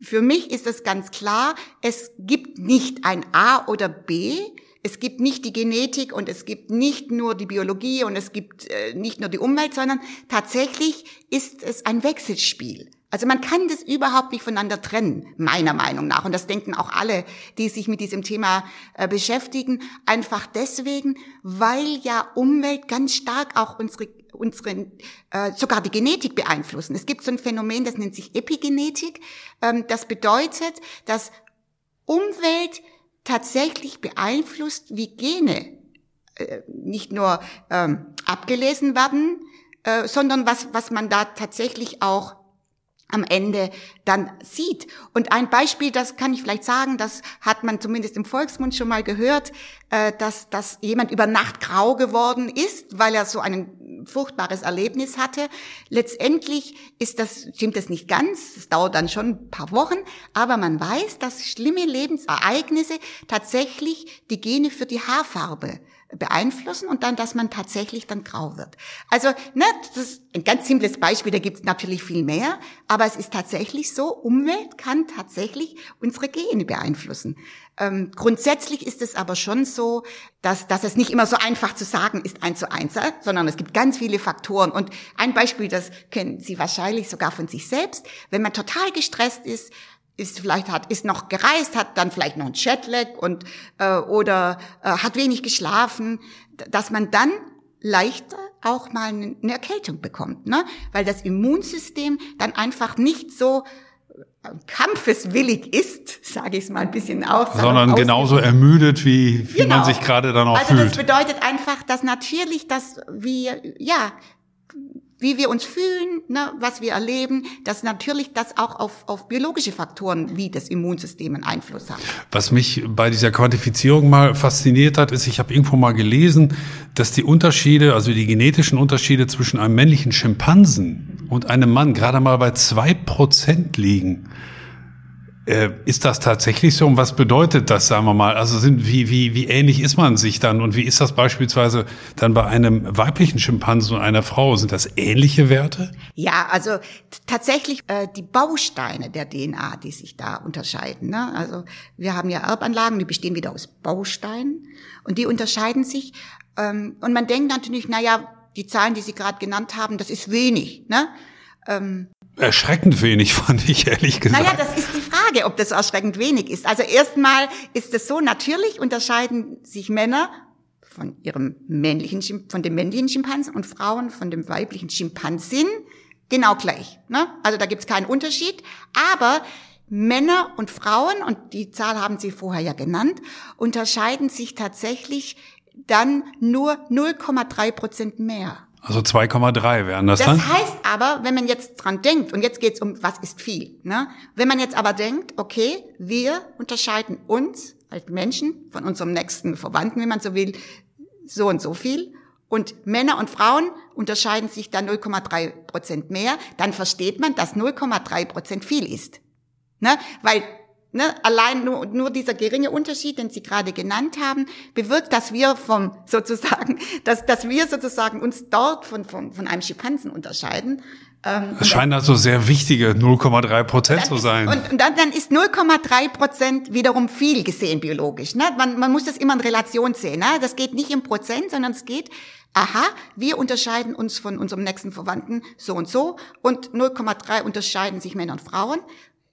S3: für mich ist es ganz klar, es gibt nicht ein A oder B, es gibt nicht die Genetik und es gibt nicht nur die Biologie und es gibt äh, nicht nur die Umwelt, sondern tatsächlich ist es ein Wechselspiel. Also man kann das überhaupt nicht voneinander trennen, meiner Meinung nach. Und das denken auch alle, die sich mit diesem Thema äh, beschäftigen. Einfach deswegen, weil ja Umwelt ganz stark auch unsere unsere, äh, sogar die Genetik beeinflussen. Es gibt so ein Phänomen, das nennt sich Epigenetik. Ähm, das bedeutet, dass Umwelt tatsächlich beeinflusst, wie Gene äh, nicht nur ähm, abgelesen werden, äh, sondern was, was man da tatsächlich auch am Ende dann sieht. Und ein Beispiel, das kann ich vielleicht sagen, das hat man zumindest im Volksmund schon mal gehört, äh, dass, dass jemand über Nacht grau geworden ist, weil er so ein furchtbares Erlebnis hatte. Letztendlich ist das, stimmt das nicht ganz, es dauert dann schon ein paar Wochen, aber man weiß, dass schlimme Lebensereignisse tatsächlich die Gene für die Haarfarbe beeinflussen und dann, dass man tatsächlich dann grau wird. Also, ne, das ist ein ganz simples Beispiel, da gibt es natürlich viel mehr, aber es ist tatsächlich so, Umwelt kann tatsächlich unsere Gene beeinflussen. Ähm, grundsätzlich ist es aber schon so, dass, dass es nicht immer so einfach zu sagen ist, eins zu eins, äh, sondern es gibt ganz viele Faktoren. Und ein Beispiel, das kennen Sie wahrscheinlich sogar von sich selbst, wenn man total gestresst ist, ist vielleicht hat ist noch gereist, hat dann vielleicht noch ein Jetlag und äh, oder äh, hat wenig geschlafen, dass man dann leichter auch mal eine Erkältung bekommt, ne? Weil das Immunsystem dann einfach nicht so äh, kampfeswillig ist, sage ich es mal ein bisschen aus.
S2: Sondern genauso ermüdet, wie, wie genau. man sich gerade dann auch
S3: also
S2: fühlt.
S3: Also das bedeutet einfach, dass natürlich, dass wir, ja, wie wir uns fühlen, ne, was wir erleben, dass natürlich das auch auf, auf biologische Faktoren wie das Immunsystem einen Einfluss hat.
S2: Was mich bei dieser Quantifizierung mal fasziniert hat, ist, ich habe irgendwo mal gelesen, dass die Unterschiede, also die genetischen Unterschiede zwischen einem männlichen Schimpansen und einem Mann gerade mal bei zwei Prozent liegen. Äh, ist das tatsächlich so und was bedeutet das, sagen wir mal? Also sind, wie, wie, wie ähnlich ist man sich dann und wie ist das beispielsweise dann bei einem weiblichen Schimpansen und einer Frau? Sind das ähnliche Werte?
S3: Ja, also tatsächlich äh, die Bausteine der DNA, die sich da unterscheiden. Ne? Also wir haben ja Erbanlagen, die bestehen wieder aus Bausteinen und die unterscheiden sich. Ähm, und man denkt natürlich, na ja, die Zahlen, die Sie gerade genannt haben, das ist wenig. Ne?
S2: Ähm, Erschreckend wenig, [LAUGHS] fand ich ehrlich gesagt.
S3: Naja, das ist die Frage, ob das erschreckend wenig ist. Also erstmal ist es so, natürlich unterscheiden sich Männer von ihrem männlichen, von dem männlichen Schimpansen und Frauen von dem weiblichen Schimpansin genau gleich. Ne? Also da gibt's keinen Unterschied. Aber Männer und Frauen, und die Zahl haben Sie vorher ja genannt, unterscheiden sich tatsächlich dann nur 0,3 Prozent mehr.
S2: Also 2,3 wären das,
S3: das
S2: dann?
S3: Das heißt aber, wenn man jetzt dran denkt, und jetzt geht's um, was ist viel, ne? Wenn man jetzt aber denkt, okay, wir unterscheiden uns als Menschen von unserem nächsten Verwandten, wenn man so will, so und so viel, und Männer und Frauen unterscheiden sich dann 0,3 Prozent mehr, dann versteht man, dass 0,3 Prozent viel ist. Ne? Weil Ne, allein nur, nur dieser geringe Unterschied, den Sie gerade genannt haben, bewirkt, dass wir vom [LAUGHS] sozusagen, dass, dass wir sozusagen uns dort von, von, von einem Schimpansen unterscheiden.
S2: Ähm, das scheinen also sehr wichtige 0,3 Prozent zu sein.
S3: und, und dann, dann ist 0,3 Prozent wiederum viel gesehen biologisch. Ne? Man, man muss das immer in Relation sehen. Ne? Das geht nicht im Prozent, sondern es geht, aha, wir unterscheiden uns von unserem nächsten Verwandten so und so und 0,3 unterscheiden sich Männer und Frauen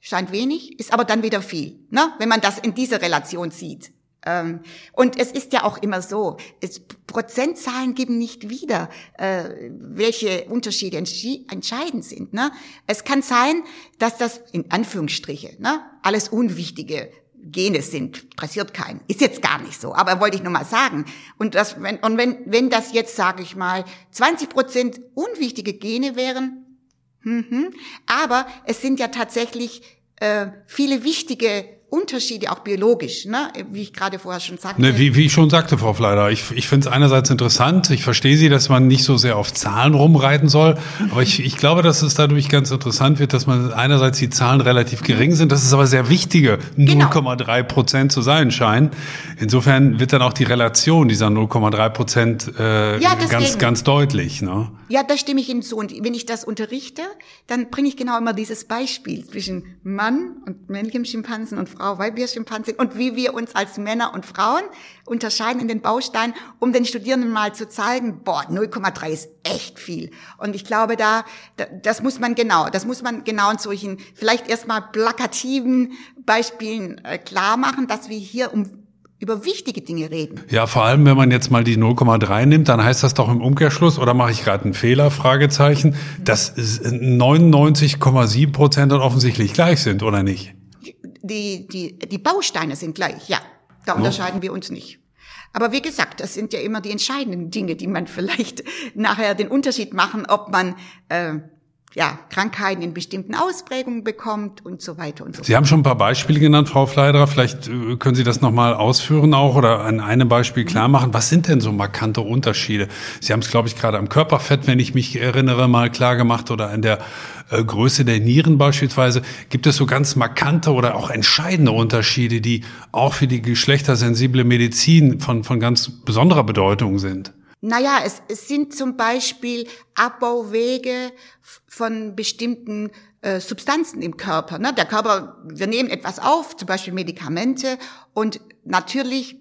S3: scheint wenig, ist aber dann wieder viel, ne? wenn man das in dieser Relation sieht. Ähm, und es ist ja auch immer so, es, Prozentzahlen geben nicht wieder, äh, welche Unterschiede entscheidend sind. Ne? Es kann sein, dass das in Anführungsstriche ne, alles unwichtige Gene sind, pressiert keinen. Ist jetzt gar nicht so, aber wollte ich nur mal sagen. Und, das, wenn, und wenn, wenn das jetzt, sage ich mal, 20 Prozent unwichtige Gene wären, Mhm. Aber es sind ja tatsächlich äh, viele wichtige Unterschiede, auch biologisch, ne? wie ich gerade vorher schon sagte.
S2: Ne, wie, wie ich schon sagte, Frau Fleider, ich, ich finde es einerseits interessant, ich verstehe Sie, dass man nicht so sehr auf Zahlen rumreiten soll, aber ich, ich glaube, dass es dadurch ganz interessant wird, dass man einerseits die Zahlen relativ gering sind, dass es aber sehr wichtige 0,3 genau. Prozent zu sein scheinen. Insofern wird dann auch die Relation dieser 0,3 Prozent äh, ja, ganz, ganz deutlich. Ne?
S3: Ja, da stimme ich Ihnen zu. Und wenn ich das unterrichte, dann bringe ich genau immer dieses Beispiel zwischen Mann und männlichem Schimpansen und Frau Frau, weil wir Schimpansen und wie wir uns als Männer und Frauen unterscheiden in den Bausteinen, um den Studierenden mal zu zeigen, boah, 0,3 ist echt viel. Und ich glaube, da, das muss man genau, das muss man genau in solchen, vielleicht erstmal plakativen Beispielen äh, klar machen, dass wir hier um über wichtige Dinge reden.
S2: Ja, vor allem, wenn man jetzt mal die 0,3 nimmt, dann heißt das doch im Umkehrschluss, oder mache ich gerade einen Fehler, Fragezeichen, dass 99,7 Prozent dann offensichtlich gleich sind, oder nicht?
S3: Die, die, die Bausteine sind gleich, ja. Da unterscheiden wir uns nicht. Aber wie gesagt, das sind ja immer die entscheidenden Dinge, die man [LAUGHS] vielleicht nachher den Unterschied machen, ob man äh, ja, Krankheiten in bestimmten Ausprägungen bekommt und so weiter und so
S2: fort. Sie haben schon ein paar Beispiele genannt, Frau Fleiderer. Vielleicht äh, können Sie das nochmal ausführen auch oder an einem Beispiel klar machen. Was sind denn so markante Unterschiede? Sie haben es, glaube ich, gerade am Körperfett, wenn ich mich erinnere, mal klar gemacht oder an der äh, Größe der Nieren beispielsweise. Gibt es so ganz markante oder auch entscheidende Unterschiede, die auch für die geschlechtersensible Medizin von, von ganz besonderer Bedeutung sind?
S3: Naja, es, es sind zum Beispiel Abbauwege von bestimmten äh, Substanzen im Körper. Ne? Der Körper, wir nehmen etwas auf, zum Beispiel Medikamente, und natürlich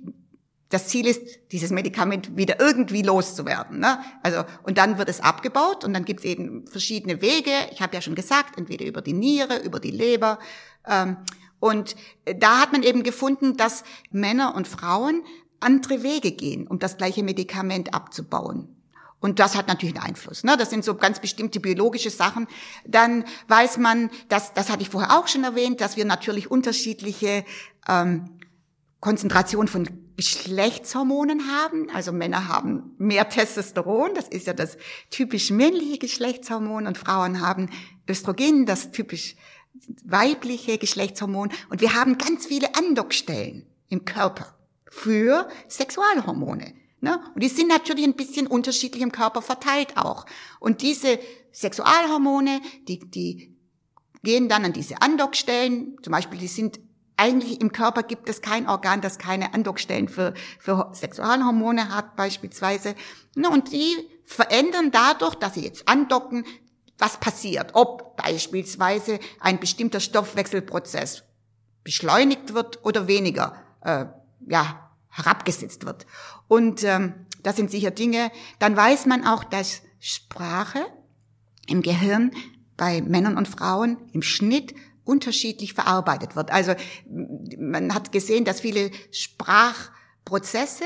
S3: das Ziel ist, dieses Medikament wieder irgendwie loszuwerden. Ne? Also und dann wird es abgebaut und dann gibt es eben verschiedene Wege. Ich habe ja schon gesagt, entweder über die Niere, über die Leber. Ähm, und da hat man eben gefunden, dass Männer und Frauen andere Wege gehen, um das gleiche Medikament abzubauen. Und das hat natürlich einen Einfluss. Ne? Das sind so ganz bestimmte biologische Sachen. Dann weiß man, dass, das hatte ich vorher auch schon erwähnt, dass wir natürlich unterschiedliche ähm, Konzentration von Geschlechtshormonen haben. Also Männer haben mehr Testosteron, das ist ja das typisch männliche Geschlechtshormon, und Frauen haben Östrogen, das typisch weibliche Geschlechtshormon. Und wir haben ganz viele Andockstellen im Körper für Sexualhormone. Ne? Und die sind natürlich ein bisschen unterschiedlich im Körper verteilt auch. Und diese Sexualhormone, die, die gehen dann an diese Andockstellen, zum Beispiel, die sind eigentlich im Körper gibt es kein Organ, das keine Andockstellen für, für Sexualhormone hat beispielsweise. Und die verändern dadurch, dass sie jetzt andocken, was passiert. Ob beispielsweise ein bestimmter Stoffwechselprozess beschleunigt wird oder weniger äh, ja, herabgesetzt wird. Und ähm, das sind sicher Dinge. Dann weiß man auch, dass Sprache im Gehirn bei Männern und Frauen im Schnitt unterschiedlich verarbeitet wird. Also man hat gesehen, dass viele Sprachprozesse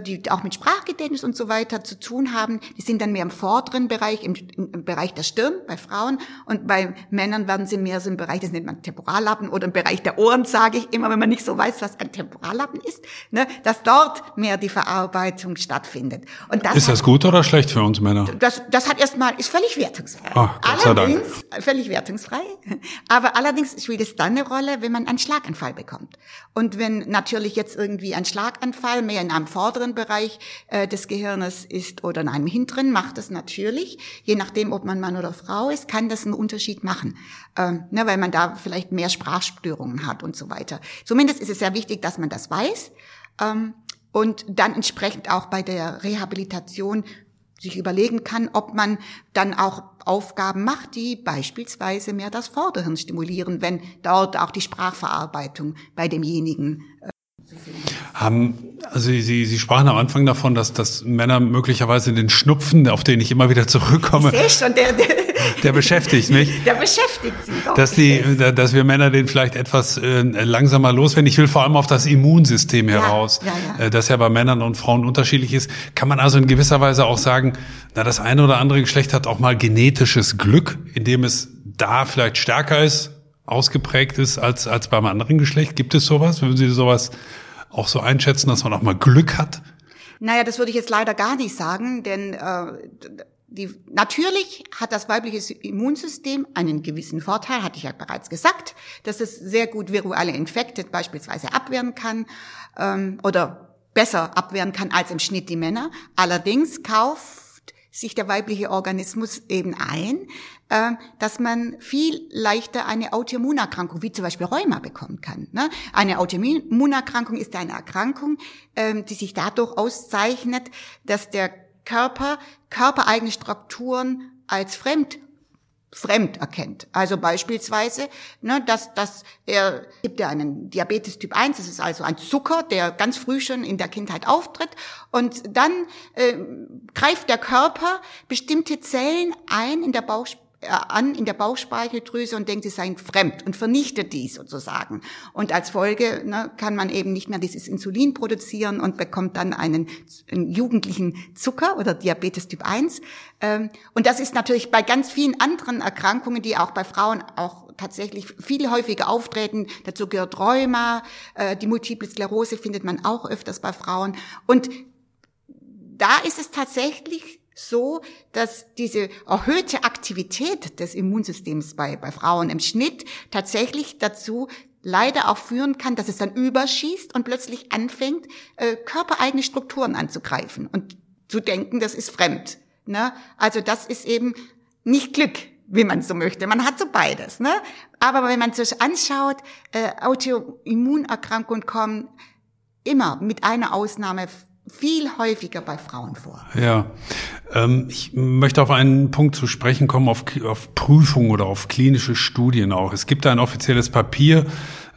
S3: die auch mit Sprachgedächtnis und so weiter zu tun haben, die sind dann mehr im vorderen Bereich, im, im, Bereich der Stirn bei Frauen und bei Männern werden sie mehr so im Bereich, das nennt man Temporallappen oder im Bereich der Ohren, sage ich immer, wenn man nicht so weiß, was ein Temporallappen ist, ne, dass dort mehr die Verarbeitung stattfindet.
S2: Und das ist das hat, gut oder schlecht für uns Männer?
S3: Das, das hat erstmal, ist völlig wertungsfrei.
S2: Sei allerdings,
S3: völlig wertungsfrei. Aber allerdings spielt es dann eine Rolle, wenn man einen Schlaganfall bekommt. Und wenn natürlich jetzt irgendwie ein Schlaganfall mehr in einem vorderen vorderen Bereich äh, des Gehirnes ist oder in einem hinteren, macht es natürlich. Je nachdem, ob man Mann oder Frau ist, kann das einen Unterschied machen, ähm, ne, weil man da vielleicht mehr Sprachstörungen hat und so weiter. Zumindest ist es sehr wichtig, dass man das weiß ähm, und dann entsprechend auch bei der Rehabilitation sich überlegen kann, ob man dann auch Aufgaben macht, die beispielsweise mehr das Vorderhirn stimulieren, wenn dort auch die Sprachverarbeitung bei demjenigen äh,
S2: haben, also Sie, Sie sprachen am Anfang davon, dass, dass Männer möglicherweise den Schnupfen, auf den ich immer wieder zurückkomme,
S3: ich schon, der, der, [LAUGHS]
S2: der beschäftigt mich.
S3: Der beschäftigt Sie doch.
S2: Dass, die, dass wir Männer den vielleicht etwas äh, langsamer loswerden. Ich will vor allem auf das Immunsystem heraus,
S3: ja, ja.
S2: Äh, das ja bei Männern und Frauen unterschiedlich ist. Kann man also in gewisser Weise auch sagen, na, das eine oder andere Geschlecht hat auch mal genetisches Glück, indem es da vielleicht stärker ist, ausgeprägt ist als, als beim anderen Geschlecht. Gibt es sowas? Würden Sie sowas auch so einschätzen, dass man auch mal Glück hat?
S3: Naja, das würde ich jetzt leider gar nicht sagen, denn äh, die, natürlich hat das weibliche Immunsystem einen gewissen Vorteil, hatte ich ja bereits gesagt, dass es sehr gut virale Infekte beispielsweise abwehren kann ähm, oder besser abwehren kann als im Schnitt die Männer. Allerdings kauft sich der weibliche Organismus eben ein, dass man viel leichter eine Autoimmunerkrankung, wie zum Beispiel Rheuma, bekommen kann. Ne? Eine Autoimmunerkrankung ist eine Erkrankung, ähm, die sich dadurch auszeichnet, dass der Körper körpereigene Strukturen als fremd fremd erkennt. Also beispielsweise, ne, dass, dass er gibt ja einen Diabetes Typ 1, das ist also ein Zucker, der ganz früh schon in der Kindheit auftritt und dann äh, greift der Körper bestimmte Zellen ein in der Bauch an in der Bauchspeicheldrüse und denkt, sie seien fremd und vernichtet die sozusagen. Und als Folge ne, kann man eben nicht mehr dieses Insulin produzieren und bekommt dann einen, einen jugendlichen Zucker oder Diabetes Typ 1. Ähm, und das ist natürlich bei ganz vielen anderen Erkrankungen, die auch bei Frauen auch tatsächlich viel häufiger auftreten. Dazu gehört Rheuma, äh, die Multiple Sklerose findet man auch öfters bei Frauen. Und da ist es tatsächlich so, dass diese erhöhte Aktivität des Immunsystems bei, bei Frauen im Schnitt tatsächlich dazu leider auch führen kann, dass es dann überschießt und plötzlich anfängt, äh, körpereigene Strukturen anzugreifen und zu denken, das ist fremd. Ne? Also das ist eben nicht Glück, wie man so möchte. Man hat so beides. Ne? Aber wenn man sich anschaut, äh, Autoimmunerkrankungen kommen immer mit einer Ausnahme viel häufiger bei Frauen vor.
S2: Ja, ähm, ich möchte auf einen Punkt zu sprechen kommen, auf, auf Prüfung oder auf klinische Studien auch. Es gibt ein offizielles Papier,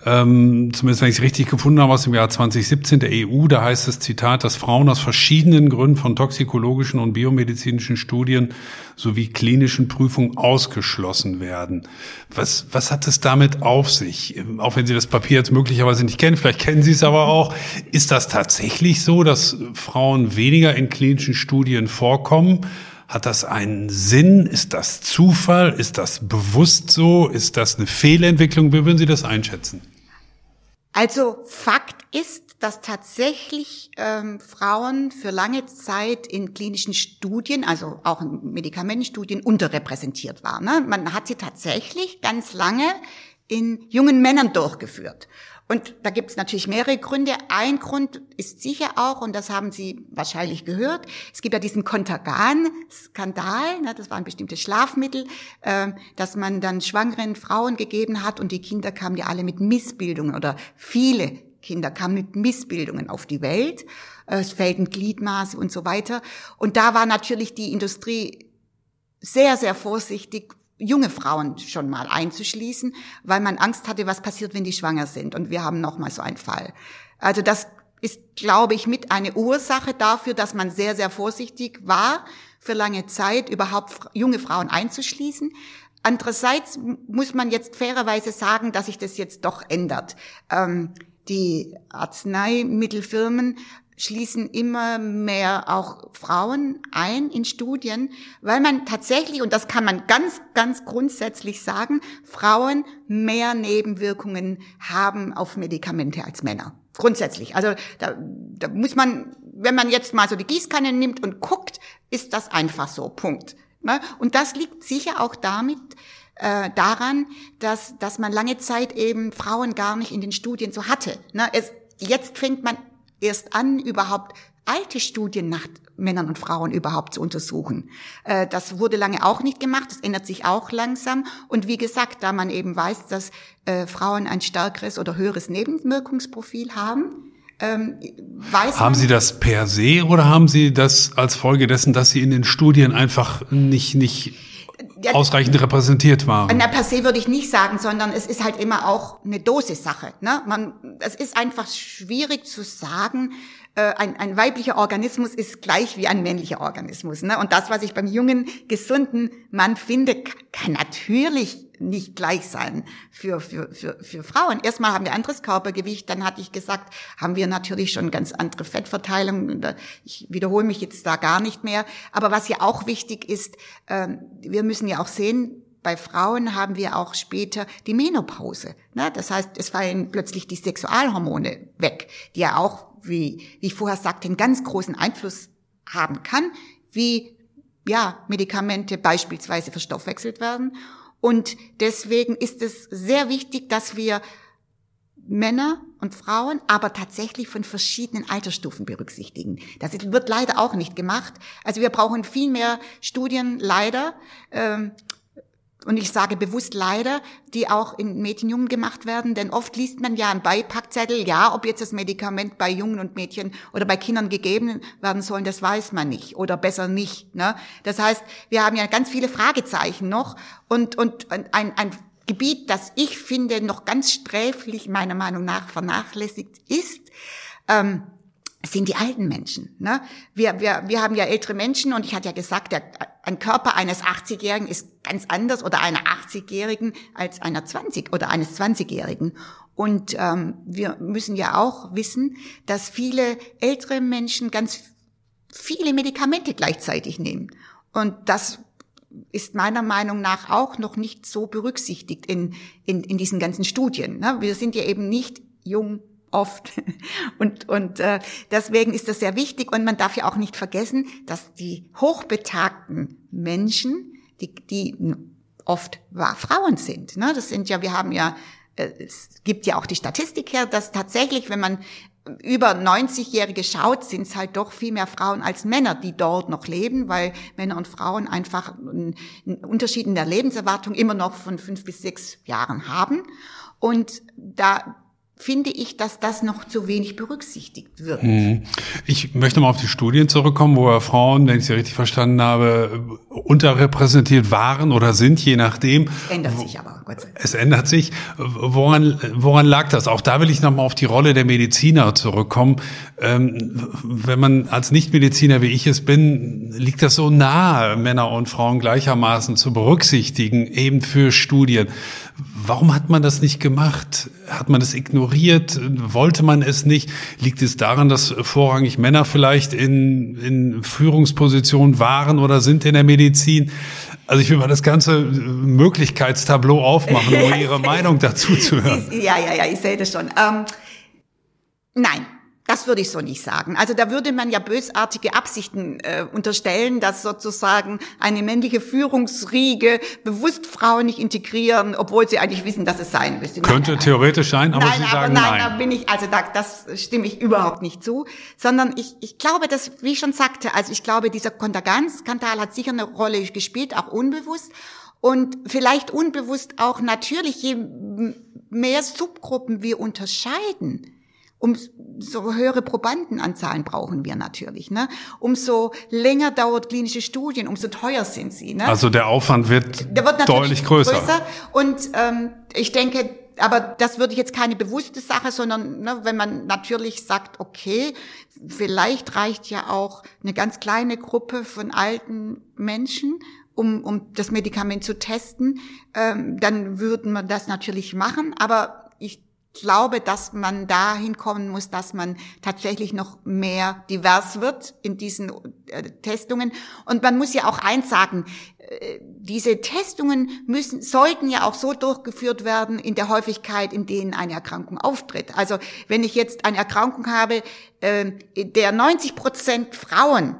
S2: ähm, zumindest wenn ich es richtig gefunden habe, aus dem Jahr 2017 der EU, da heißt es Zitat, dass Frauen aus verschiedenen Gründen von toxikologischen und biomedizinischen Studien sowie klinischen Prüfungen ausgeschlossen werden. Was, was hat es damit auf sich? Auch wenn Sie das Papier jetzt möglicherweise nicht kennen, vielleicht kennen Sie es aber auch. Ist das tatsächlich so, dass Frauen weniger in klinischen Studien vorkommen? Hat das einen Sinn? Ist das Zufall? Ist das bewusst so? Ist das eine Fehlentwicklung? Wie würden Sie das einschätzen?
S3: Also Fakt ist, dass tatsächlich ähm, Frauen für lange Zeit in klinischen Studien, also auch in Medikamentenstudien, unterrepräsentiert waren. Ne? Man hat sie tatsächlich ganz lange in jungen Männern durchgeführt. Und da gibt es natürlich mehrere Gründe. Ein Grund ist sicher auch, und das haben Sie wahrscheinlich gehört, es gibt ja diesen Contergan-Skandal, ne, das war ein bestimmtes Schlafmittel, äh, das man dann schwangeren Frauen gegeben hat und die Kinder kamen ja alle mit Missbildungen oder viele Kinder kamen mit Missbildungen auf die Welt, äh, es fehlten Gliedmaße und so weiter. Und da war natürlich die Industrie sehr, sehr vorsichtig, junge Frauen schon mal einzuschließen, weil man Angst hatte, was passiert, wenn die schwanger sind. Und wir haben noch mal so einen Fall. Also das ist, glaube ich, mit eine Ursache dafür, dass man sehr, sehr vorsichtig war, für lange Zeit überhaupt junge Frauen einzuschließen. Andererseits muss man jetzt fairerweise sagen, dass sich das jetzt doch ändert. Ähm, die Arzneimittelfirmen schließen immer mehr auch Frauen ein in Studien, weil man tatsächlich, und das kann man ganz, ganz grundsätzlich sagen, Frauen mehr Nebenwirkungen haben auf Medikamente als Männer. Grundsätzlich. Also da, da muss man, wenn man jetzt mal so die Gießkanne nimmt und guckt, ist das einfach so. Punkt. Ne? Und das liegt sicher auch damit, äh, daran, dass, dass man lange Zeit eben Frauen gar nicht in den Studien so hatte. Ne? Es, jetzt fängt man erst an, überhaupt alte Studien nach Männern und Frauen überhaupt zu untersuchen. Äh, das wurde lange auch nicht gemacht, das ändert sich auch langsam. Und wie gesagt, da man eben weiß, dass äh, Frauen ein stärkeres oder höheres Nebenwirkungsprofil haben, ähm,
S2: haben Sie das per se oder haben Sie das als Folge dessen, dass Sie in den Studien einfach nicht, nicht ausreichend repräsentiert waren.
S3: Na, per se würde ich nicht sagen, sondern es ist halt immer auch eine Dosissache. Ne? Man, es ist einfach schwierig zu sagen, äh, ein, ein weiblicher Organismus ist gleich wie ein männlicher Organismus. Ne? Und das, was ich beim jungen, gesunden Mann finde, kann natürlich nicht gleich sein für, für, für, für Frauen. Erstmal haben wir anderes Körpergewicht, dann hatte ich gesagt, haben wir natürlich schon ganz andere Fettverteilung. Ich wiederhole mich jetzt da gar nicht mehr. Aber was ja auch wichtig ist, ähm, wir müssen ja auch sehen, bei Frauen haben wir auch später die Menopause. Ne? Das heißt, es fallen plötzlich die Sexualhormone weg, die ja auch, wie, wie ich vorher sagte, einen ganz großen Einfluss haben kann, wie ja, Medikamente beispielsweise verstoffwechselt werden. Und deswegen ist es sehr wichtig, dass wir Männer und Frauen, aber tatsächlich von verschiedenen Altersstufen berücksichtigen. Das wird leider auch nicht gemacht. Also wir brauchen viel mehr Studien, leider, ähm, und ich sage bewusst leider, die auch in Mädchenjungen gemacht werden, denn oft liest man ja einen Beipackzettel, ja, ob jetzt das Medikament bei Jungen und Mädchen oder bei Kindern gegeben werden soll, das weiß man nicht oder besser nicht. Ne? Das heißt, wir haben ja ganz viele Fragezeichen noch und, und ein, ein Gebiet, das ich finde noch ganz sträflich meiner Meinung nach vernachlässigt ist, ähm, sind die alten Menschen. Ne? Wir, wir, wir haben ja ältere Menschen und ich hatte ja gesagt, der, ein Körper eines 80-Jährigen ist ganz anders oder einer 80-Jährigen als einer 20 oder eines 20-Jährigen. Und ähm, wir müssen ja auch wissen, dass viele ältere Menschen ganz viele Medikamente gleichzeitig nehmen. Und das ist meiner Meinung nach auch noch nicht so berücksichtigt in, in, in diesen ganzen Studien. Ne? Wir sind ja eben nicht jung oft. [LAUGHS] Und, und äh, deswegen ist das sehr wichtig. Und man darf ja auch nicht vergessen, dass die hochbetagten Menschen, die, die oft Frauen sind. Ne? Das sind ja, wir haben ja, äh, es gibt ja auch die Statistik her, dass tatsächlich, wenn man über 90-Jährige schaut, sind es halt doch viel mehr Frauen als Männer, die dort noch leben, weil Männer und Frauen einfach einen Unterschied in der Lebenserwartung immer noch von fünf bis sechs Jahren haben. Und da finde ich, dass das noch zu wenig berücksichtigt wird.
S2: Hm. Ich möchte mal auf die Studien zurückkommen, wo Frauen, wenn ich sie richtig verstanden habe, unterrepräsentiert waren oder sind, je nachdem.
S3: Ändert sich aber, Gott sei Dank.
S2: Es ändert sich. Woran, woran lag das? Auch da will ich nochmal auf die Rolle der Mediziner zurückkommen. Ähm, wenn man als Nichtmediziner, wie ich es bin, liegt das so nahe, Männer und Frauen gleichermaßen zu berücksichtigen, eben für Studien. Warum hat man das nicht gemacht? Hat man das ignoriert? Wollte man es nicht? Liegt es daran, dass vorrangig Männer vielleicht in, in Führungspositionen waren oder sind in der Medizin? Also ich will mal das ganze Möglichkeitstableau aufmachen, um [LAUGHS] Ihre Meinung dazu zu hören.
S3: Ja, ja, ja, ich sehe das schon. Ähm, nein, Das würde ich so nicht sagen. Also da würde man ja bösartige Absichten äh, unterstellen, dass sozusagen eine männliche Führungsriege bewusst Frauen nicht integrieren, obwohl sie eigentlich wissen, dass es sein müsste.
S2: Könnte nein, theoretisch sein, aber
S3: nein,
S2: Sie
S3: aber
S2: sagen
S3: nein.
S2: nein.
S3: da bin ich, also da, das stimme ich überhaupt nicht zu, sondern ich, ich glaube, dass, wie ich schon sagte, also ich glaube, dieser Kontergan-Skandal hat sicher eine Rolle gespielt, auch unbewusst. Und vielleicht unbewusst auch natürlich, je mehr Subgruppen wir unterscheiden, umso höhere Probandenanzahlen brauchen wir natürlich. Ne? Umso länger dauert klinische Studien, umso teuer sind sie. Ne?
S2: Also der Aufwand wird,
S3: Der wird
S2: deutlich größer.
S3: größer. Und ähm, ich denke, aber das würde ich jetzt keine bewusste Sache, sondern ne, wenn man natürlich sagt, okay, vielleicht reicht ja auch eine ganz kleine Gruppe von alten Menschen, um, um das Medikament zu testen, ähm, dann würden wir das natürlich machen. Aber ich glaube, dass man dahin kommen muss, dass man tatsächlich noch mehr divers wird in diesen äh, Testungen. Und man muss ja auch eins sagen, äh, diese Testungen müssen, sollten ja auch so durchgeführt werden in der Häufigkeit, in denen eine Erkrankung auftritt. Also wenn ich jetzt eine Erkrankung habe, äh, der 90 Prozent Frauen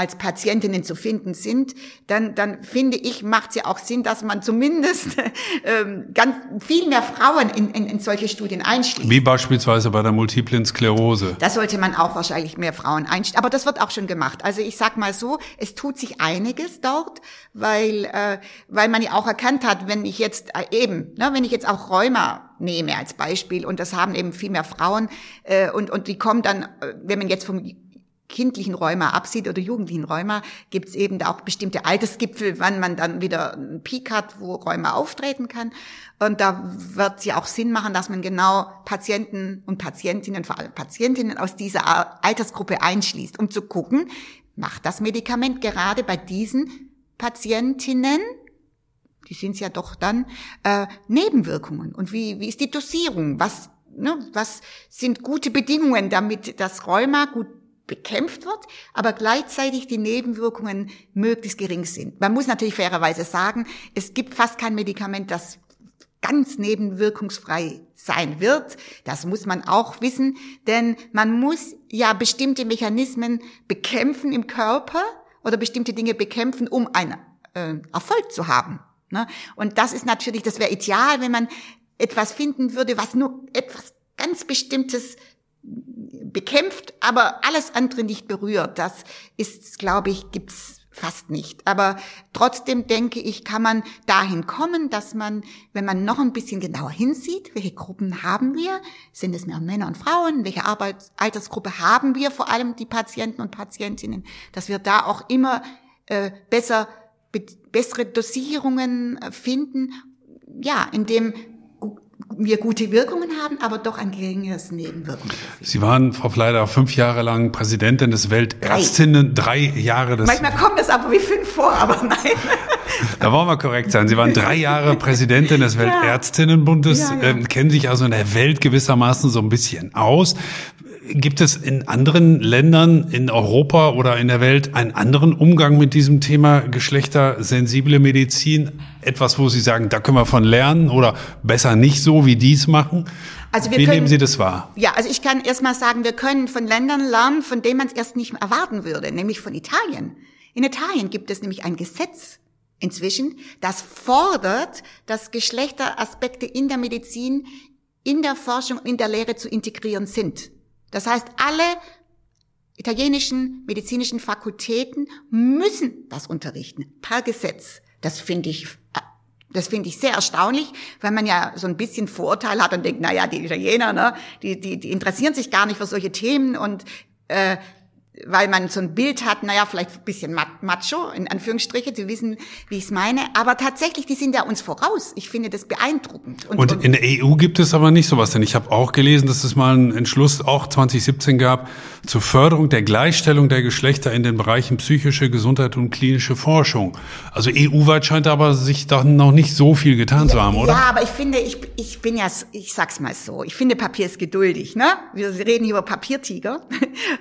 S3: als Patientinnen zu finden sind, dann, dann finde ich, macht es ja auch Sinn, dass man zumindest [LAUGHS] ähm, ganz viel mehr Frauen in, in, in solche Studien einschließt.
S2: Wie beispielsweise bei der multiplen Sklerose.
S3: Da sollte man auch wahrscheinlich mehr Frauen einstellen. Aber das wird auch schon gemacht. Also ich sag mal so, es tut sich einiges dort, weil, äh, weil man ja auch erkannt hat, wenn ich jetzt äh, eben, ne, wenn ich jetzt auch Rheuma nehme als Beispiel und das haben eben viel mehr Frauen äh, und, und die kommen dann, äh, wenn man jetzt vom kindlichen Rheuma absieht oder jugendlichen Rheuma, gibt es eben auch bestimmte Altersgipfel, wann man dann wieder einen Peak hat, wo Rheuma auftreten kann. Und da wird es ja auch Sinn machen, dass man genau Patienten und Patientinnen, vor allem Patientinnen aus dieser Altersgruppe einschließt, um zu gucken, macht das Medikament gerade bei diesen Patientinnen, die sind ja doch dann, äh, Nebenwirkungen. Und wie, wie ist die Dosierung? Was, ne, was sind gute Bedingungen, damit das Rheuma gut bekämpft wird, aber gleichzeitig die Nebenwirkungen möglichst gering sind. Man muss natürlich fairerweise sagen, es gibt fast kein Medikament, das ganz nebenwirkungsfrei sein wird. Das muss man auch wissen, denn man muss ja bestimmte Mechanismen bekämpfen im Körper oder bestimmte Dinge bekämpfen, um einen äh, Erfolg zu haben. Ne? Und das ist natürlich, das wäre ideal, wenn man etwas finden würde, was nur etwas ganz Bestimmtes bekämpft, aber alles andere nicht berührt. Das ist, glaube ich, gibt's fast nicht. Aber trotzdem denke ich, kann man dahin kommen, dass man, wenn man noch ein bisschen genauer hinsieht, welche Gruppen haben wir? Sind es mehr Männer und Frauen? Welche Arbeits Altersgruppe haben wir? Vor allem die Patienten und Patientinnen, dass wir da auch immer äh, besser bessere Dosierungen äh, finden. Ja, indem wir gute Wirkungen haben, aber doch ein geringeres Nebenwirkungen.
S2: Sie waren, Frau Fleider, fünf Jahre lang Präsidentin des Weltärztinnen, drei, drei Jahre des...
S3: Manchmal kommt es aber wie fünf vor, aber [LAUGHS] nein.
S2: Da wollen wir korrekt sein. Sie waren drei Jahre Präsidentin des Weltärztinnenbundes, ja, ja, ja. Ähm, kennen sich also in der Welt gewissermaßen so ein bisschen aus. Gibt es in anderen Ländern in Europa oder in der Welt einen anderen Umgang mit diesem Thema geschlechtersensible Medizin? Etwas, wo Sie sagen, da können wir von lernen oder besser nicht so, wie dies machen?
S3: Also wir
S2: wie
S3: können,
S2: nehmen Sie das wahr?
S3: Ja, also ich kann erst mal sagen, wir können von Ländern lernen, von denen man es erst nicht erwarten würde, nämlich von Italien. In Italien gibt es nämlich ein Gesetz inzwischen, das fordert, dass Geschlechteraspekte in der Medizin, in der Forschung in der Lehre zu integrieren sind. Das heißt, alle italienischen medizinischen Fakultäten müssen das unterrichten, per Gesetz. Das finde ich, das finde ich sehr erstaunlich, weil man ja so ein bisschen Vorurteil hat und denkt, na ja, die Italiener, ne, die, die, die interessieren sich gar nicht für solche Themen und äh, weil man so ein Bild hat, naja, vielleicht ein bisschen macho, in Anführungsstriche, Sie wissen, wie ich es meine. Aber tatsächlich, die sind ja uns voraus. Ich finde das beeindruckend.
S2: Und, und, in der EU gibt es aber nicht sowas, denn ich habe auch gelesen, dass es mal einen Entschluss auch 2017 gab zur Förderung der Gleichstellung der Geschlechter in den Bereichen psychische Gesundheit und klinische Forschung. Also EU-weit scheint aber sich da noch nicht so viel getan
S3: ja,
S2: zu haben, oder?
S3: Ja, aber ich finde, ich, ich bin ja, ich sag's mal so, ich finde Papier ist geduldig, ne? Wir reden hier über Papiertiger. [LAUGHS]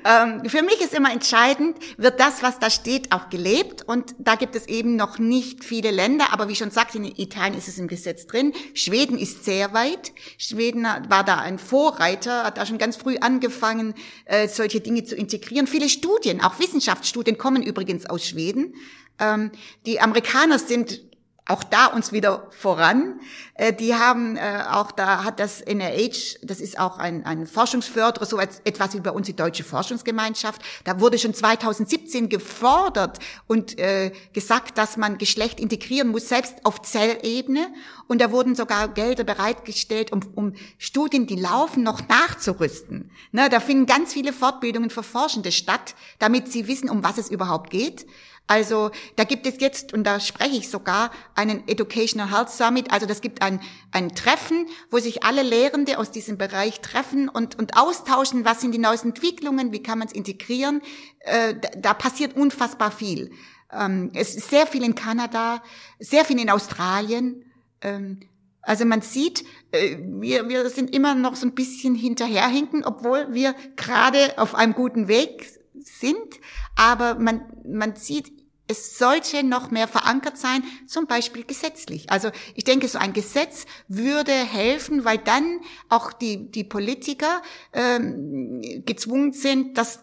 S3: Ähm, für mich ist ist immer entscheidend, wird das, was da steht, auch gelebt. Und da gibt es eben noch nicht viele Länder. Aber wie schon sagt, in Italien ist es im Gesetz drin. Schweden ist sehr weit. Schweden war da ein Vorreiter, hat da schon ganz früh angefangen, äh, solche Dinge zu integrieren. Viele Studien, auch Wissenschaftsstudien, kommen übrigens aus Schweden. Ähm, die Amerikaner sind auch da uns wieder voran. Äh, die haben äh, auch da hat das NIH, das ist auch ein, ein Forschungsförderer, so etwas wie bei uns die Deutsche Forschungsgemeinschaft. Da wurde schon 2017 gefordert und äh, gesagt, dass man Geschlecht integrieren muss, selbst auf Zellebene. Und da wurden sogar Gelder bereitgestellt, um, um Studien, die laufen, noch nachzurüsten. Ne, da finden ganz viele Fortbildungen für Forschende statt, damit sie wissen, um was es überhaupt geht. Also da gibt es jetzt, und da spreche ich sogar, einen Educational Health Summit. Also das gibt ein, ein Treffen, wo sich alle Lehrende aus diesem Bereich treffen und, und austauschen, was sind die neuesten Entwicklungen, wie kann man es integrieren. Äh, da, da passiert unfassbar viel. Ähm, es ist sehr viel in Kanada, sehr viel in Australien. Ähm, also man sieht, äh, wir, wir sind immer noch so ein bisschen hinterherhinken, obwohl wir gerade auf einem guten Weg sind. Aber man, man sieht es sollte noch mehr verankert sein, zum Beispiel gesetzlich. Also ich denke, so ein Gesetz würde helfen, weil dann auch die, die Politiker ähm, gezwungen sind, das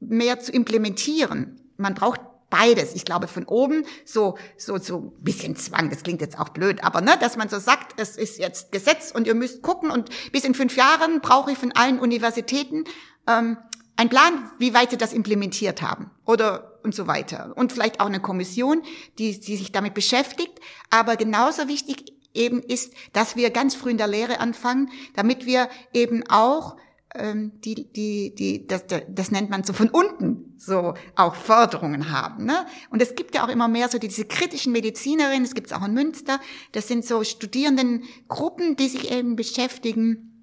S3: mehr zu implementieren. Man braucht beides. Ich glaube, von oben so, so, so bisschen Zwang. Das klingt jetzt auch blöd, aber ne, dass man so sagt, es ist jetzt Gesetz und ihr müsst gucken und bis in fünf Jahren brauche ich von allen Universitäten ähm, ein Plan, wie weit sie das implementiert haben oder und so weiter. Und vielleicht auch eine Kommission, die, die sich damit beschäftigt. Aber genauso wichtig eben ist, dass wir ganz früh in der Lehre anfangen, damit wir eben auch ähm, die, die, die, das, das nennt man so von unten so auch Förderungen haben. Ne? Und es gibt ja auch immer mehr so diese kritischen Medizinerinnen, es gibt es auch in Münster, das sind so Studierendengruppen, die sich eben beschäftigen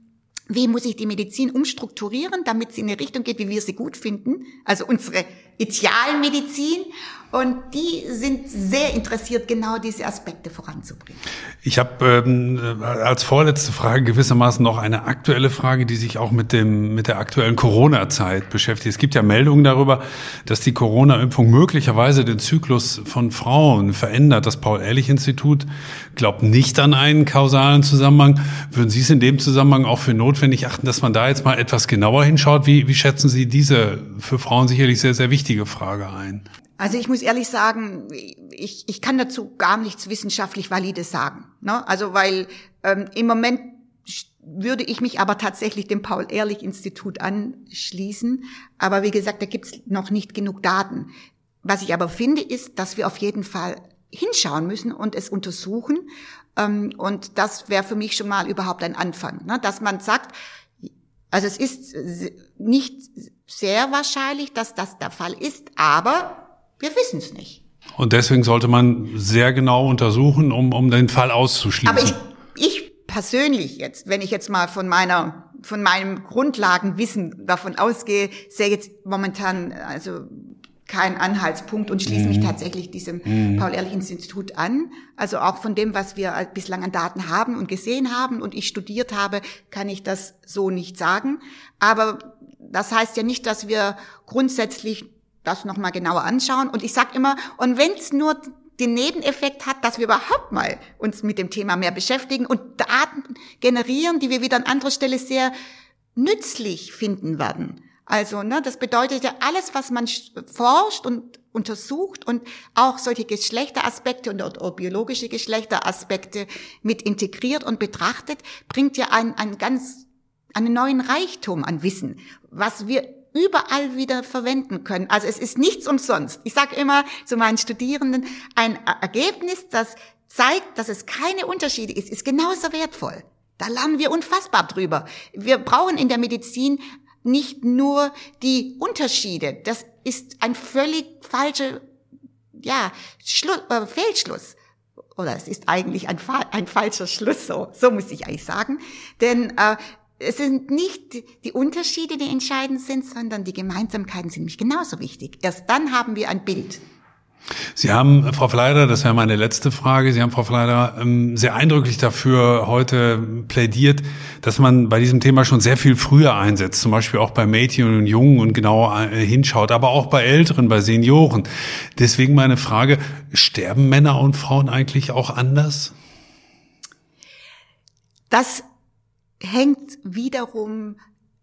S3: wie muss ich die Medizin umstrukturieren, damit sie in eine Richtung geht, wie wir sie gut finden, also unsere Idealmedizin. Und die sind sehr interessiert, genau diese Aspekte voranzubringen.
S2: Ich habe ähm, als vorletzte Frage gewissermaßen noch eine aktuelle Frage, die sich auch mit dem mit der aktuellen Corona-Zeit beschäftigt. Es gibt ja Meldungen darüber, dass die Corona-Impfung möglicherweise den Zyklus von Frauen verändert. Das Paul-Ehrlich-Institut glaubt nicht an einen kausalen Zusammenhang. Würden Sie es in dem Zusammenhang auch für notwendig achten, dass man da jetzt mal etwas genauer hinschaut? Wie, wie schätzen Sie diese für Frauen sicherlich sehr sehr wichtige Frage ein?
S3: Also ich muss ehrlich sagen, ich, ich kann dazu gar nichts wissenschaftlich Valides sagen. Ne? Also weil ähm, im Moment würde ich mich aber tatsächlich dem Paul-Ehrlich-Institut anschließen. Aber wie gesagt, da gibt's noch nicht genug Daten. Was ich aber finde, ist, dass wir auf jeden Fall hinschauen müssen und es untersuchen. Ähm, und das wäre für mich schon mal überhaupt ein Anfang, ne? dass man sagt, also es ist nicht sehr wahrscheinlich, dass das der Fall ist, aber wir wissen es nicht.
S2: Und deswegen sollte man sehr genau untersuchen, um, um den Fall auszuschließen.
S3: Aber ich, ich persönlich jetzt, wenn ich jetzt mal von meiner von meinem Grundlagenwissen davon ausgehe, sehe jetzt momentan also kein Anhaltspunkt und schließe mich mhm. tatsächlich diesem mhm. Paul-Ehrlich-Institut an. Also auch von dem, was wir bislang an Daten haben und gesehen haben und ich studiert habe, kann ich das so nicht sagen. Aber das heißt ja nicht, dass wir grundsätzlich das nochmal genauer anschauen. Und ich sage immer, und wenn es nur den Nebeneffekt hat, dass wir überhaupt mal uns mit dem Thema mehr beschäftigen und Daten generieren, die wir wieder an anderer Stelle sehr nützlich finden werden. Also, ne, das bedeutet ja alles, was man forscht und untersucht und auch solche Geschlechteraspekte und auch biologische Geschlechteraspekte mit integriert und betrachtet, bringt ja einen, einen ganz, einen neuen Reichtum an Wissen, was wir überall wieder verwenden können. Also es ist nichts umsonst. Ich sage immer zu meinen Studierenden, ein Ergebnis, das zeigt, dass es keine Unterschiede ist, ist genauso wertvoll. Da lernen wir unfassbar drüber. Wir brauchen in der Medizin nicht nur die Unterschiede. Das ist ein völlig falscher, ja, Schlu äh, Fehlschluss. Oder es ist eigentlich ein, ein falscher Schluss, so, so muss ich eigentlich sagen. Denn äh, es sind nicht die Unterschiede, die entscheidend sind, sondern die Gemeinsamkeiten sind nämlich genauso wichtig. Erst dann haben wir ein Bild.
S2: Sie haben, Frau Fleider, das wäre meine letzte Frage, Sie haben, Frau Fleider, ähm, sehr eindrücklich dafür heute plädiert, dass man bei diesem Thema schon sehr viel früher einsetzt, zum Beispiel auch bei Mädchen und Jungen und genau äh, hinschaut, aber auch bei Älteren, bei Senioren. Deswegen meine Frage, sterben Männer und Frauen eigentlich auch anders?
S3: Das hängt wiederum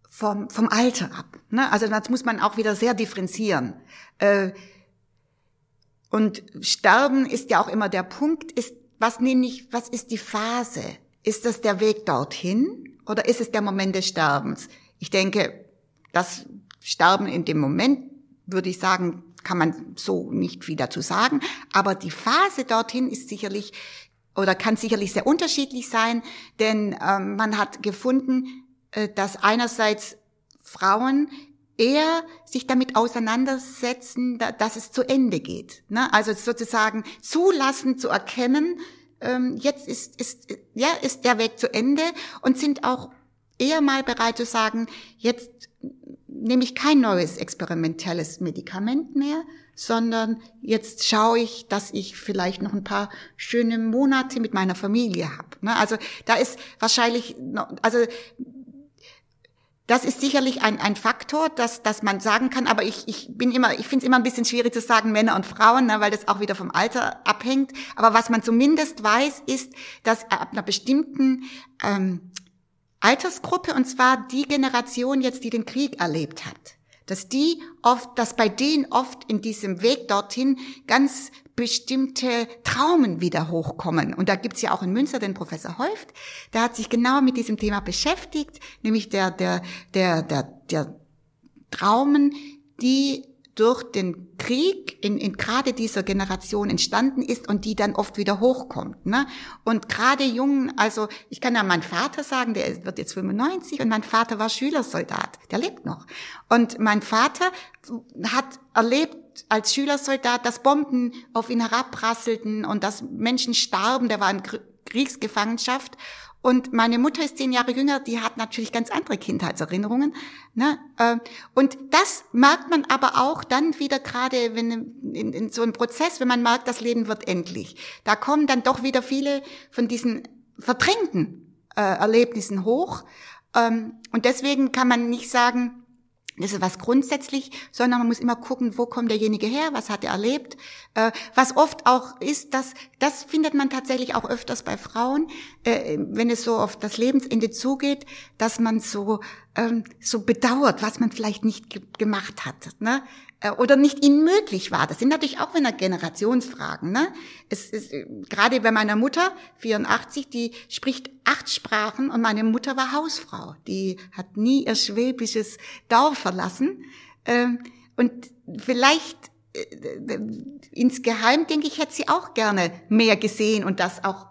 S3: vom, vom Alter ab. Ne? Also das muss man auch wieder sehr differenzieren. Äh, und Sterben ist ja auch immer der Punkt, ist, was nehme ich, was ist die Phase? Ist das der Weg dorthin oder ist es der Moment des Sterbens? Ich denke, das Sterben in dem Moment, würde ich sagen, kann man so nicht viel dazu sagen. Aber die Phase dorthin ist sicherlich oder kann sicherlich sehr unterschiedlich sein, denn ähm, man hat gefunden, äh, dass einerseits Frauen eher sich damit auseinandersetzen, dass es zu Ende geht. Ne? Also sozusagen zulassen, zu erkennen, ähm, jetzt ist, ist, ja, ist der Weg zu Ende und sind auch eher mal bereit zu sagen, jetzt nehme ich kein neues experimentelles Medikament mehr, sondern jetzt schaue ich, dass ich vielleicht noch ein paar schöne Monate mit meiner Familie habe. Ne? Also da ist wahrscheinlich, also das ist sicherlich ein, ein Faktor, dass, dass man sagen kann, aber ich, ich bin immer, ich finde es immer ein bisschen schwierig zu sagen Männer und Frauen, ne, weil das auch wieder vom Alter abhängt. Aber was man zumindest weiß, ist, dass ab einer bestimmten ähm, Altersgruppe, und zwar die Generation jetzt, die den Krieg erlebt hat, dass die oft, dass bei denen oft in diesem Weg dorthin ganz bestimmte Traumen wieder hochkommen. Und da gibt's ja auch in Münster den Professor Häuft, der hat sich genau mit diesem Thema beschäftigt, nämlich der, der, der, der, der Traumen, die durch den Krieg in, in gerade dieser Generation entstanden ist und die dann oft wieder hochkommt. Ne? Und gerade Jungen, also ich kann ja meinen Vater sagen, der wird jetzt 95 und mein Vater war Schülersoldat, der lebt noch. Und mein Vater hat erlebt als Schülersoldat, dass Bomben auf ihn herabprasselten und dass Menschen starben, der war in Kriegsgefangenschaft und meine Mutter ist zehn Jahre jünger, die hat natürlich ganz andere Kindheitserinnerungen. Ne? Ähm, und das merkt man aber auch dann wieder gerade wenn in, in so einem Prozess, wenn man merkt, das Leben wird endlich. Da kommen dann doch wieder viele von diesen verdrängten äh, Erlebnissen hoch. Ähm, und deswegen kann man nicht sagen, das ist was grundsätzlich, sondern man muss immer gucken, wo kommt derjenige her, was hat er erlebt. Äh, was oft auch ist, dass das findet man tatsächlich auch öfters bei Frauen, äh, wenn es so auf das Lebensende zugeht, dass man so ähm, so bedauert, was man vielleicht nicht ge gemacht hat. Ne? Äh, oder nicht ihnen möglich war. Das sind natürlich auch wieder Generationsfragen. Ne? Es ist äh, gerade bei meiner Mutter, 84, die spricht acht Sprachen und meine Mutter war Hausfrau. Die hat nie ihr schwäbisches Dorf verlassen. Ähm, und vielleicht äh, insgeheim, denke ich, hätte sie auch gerne mehr gesehen und das auch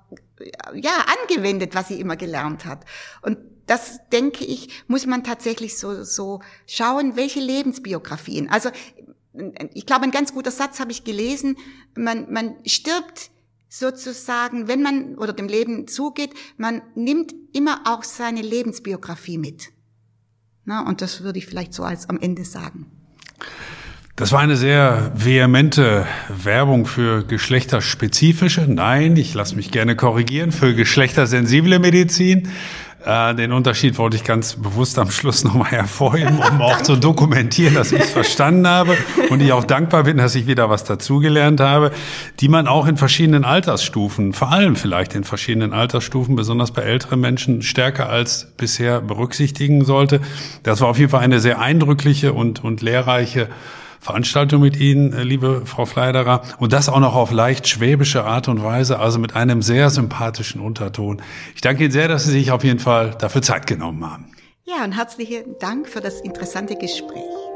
S3: ja angewendet, was sie immer gelernt hat. Und das denke ich, muss man tatsächlich so, so schauen, welche Lebensbiografien. Also ich glaube, ein ganz guter Satz habe ich gelesen. Man, man stirbt sozusagen, wenn man oder dem Leben zugeht, man nimmt immer auch seine Lebensbiografie mit. Na, und das würde ich vielleicht so als am Ende sagen.
S2: Das war eine sehr vehemente Werbung für geschlechterspezifische, nein, ich lasse mich gerne korrigieren, für geschlechtersensible Medizin. Äh, den Unterschied wollte ich ganz bewusst am Schluss nochmal hervorheben, um auch zu dokumentieren, dass ich es verstanden habe und ich auch dankbar bin, dass ich wieder was dazugelernt habe, die man auch in verschiedenen Altersstufen, vor allem vielleicht in verschiedenen Altersstufen, besonders bei älteren Menschen, stärker als bisher berücksichtigen sollte. Das war auf jeden Fall eine sehr eindrückliche und, und lehrreiche Veranstaltung mit Ihnen, äh, liebe Frau Fleiderer. Und das auch noch auf leicht schwäbische Art und Weise, also mit einem sehr sympathischen Unterton. Ich danke Ihnen sehr, dass Sie sich auf jeden Fall dafür Zeit genommen haben.
S3: Ja, und herzlichen Dank für das interessante Gespräch.